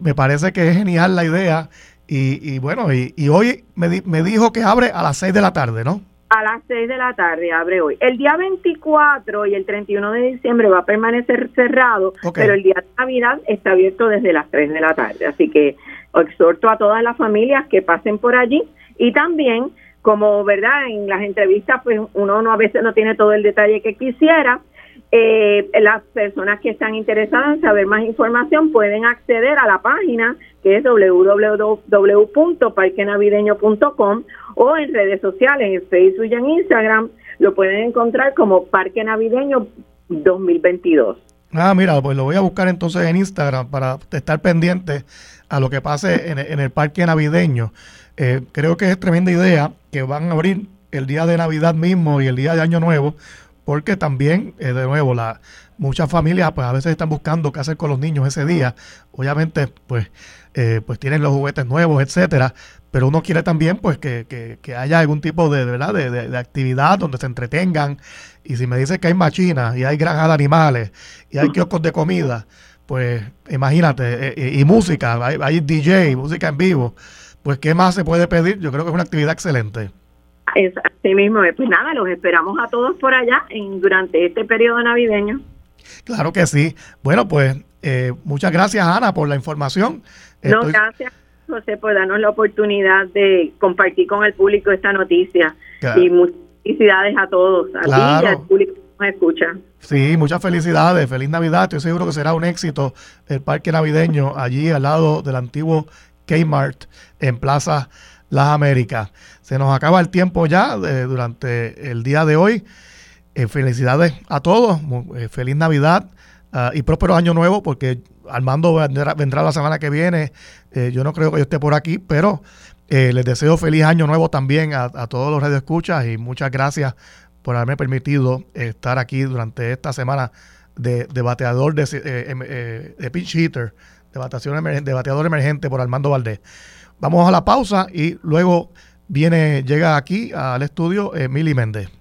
me parece que es genial la idea. Y, y bueno, y, y hoy me, me dijo que abre a las 6 de la tarde, ¿no? A las 6 de la tarde abre hoy. El día 24 y el 31 de diciembre va a permanecer cerrado, pero el día de Navidad está abierto desde las 3 de la tarde. Así que exhorto a todas las familias que pasen por allí y también como verdad en las entrevistas pues uno no a veces no tiene todo el detalle que quisiera eh, las personas que están interesadas en saber más información pueden acceder a la página que es www.parquenavideño.com o en redes sociales, en Facebook y en Instagram, lo pueden encontrar como Parque Navideño 2022. Ah, mira, pues lo voy a buscar entonces en Instagram para estar pendiente a lo que pase en, el parque navideño. Eh, creo que es tremenda idea que van a abrir el día de Navidad mismo y el día de Año Nuevo, porque también, eh, de nuevo, la, muchas familias pues a veces están buscando qué hacer con los niños ese día. Obviamente, pues, eh, pues tienen los juguetes nuevos, etcétera, pero uno quiere también pues que, que, haya algún tipo de, ¿verdad? De, de, actividad donde se entretengan. Y si me dice que hay machinas y hay granjas de animales y hay kioscos de comida, pues imagínate, eh, eh, y, música, hay, hay, DJ, música en vivo, pues ¿qué más se puede pedir? Yo creo que es una actividad excelente. Es así mismo, pues nada, los esperamos a todos por allá en, durante este periodo navideño. Claro que sí. Bueno, pues eh, muchas gracias Ana por la información. No, gracias José por darnos la oportunidad de compartir con el público esta noticia. Y muchas felicidades a todos, a ti y al público que nos escucha. Sí, muchas felicidades, feliz Navidad. Estoy seguro que será un éxito el parque navideño allí al lado del antiguo Kmart en Plaza Las Américas. Se nos acaba el tiempo ya eh, durante el día de hoy. Eh, felicidades a todos, eh, feliz Navidad ah, y próspero año nuevo porque Armando vendrá, la semana que viene. yo no creo que yo esté por aquí, pero les deseo feliz año nuevo también a, todos los radioescuchas y muchas gracias por haberme permitido estar aquí durante esta semana de, bateador de, em, de pinch hitter, de, de bateador emergente por Armando Valdés. Vamos a la pausa y luego viene, llega aquí al estudio Emily Méndez.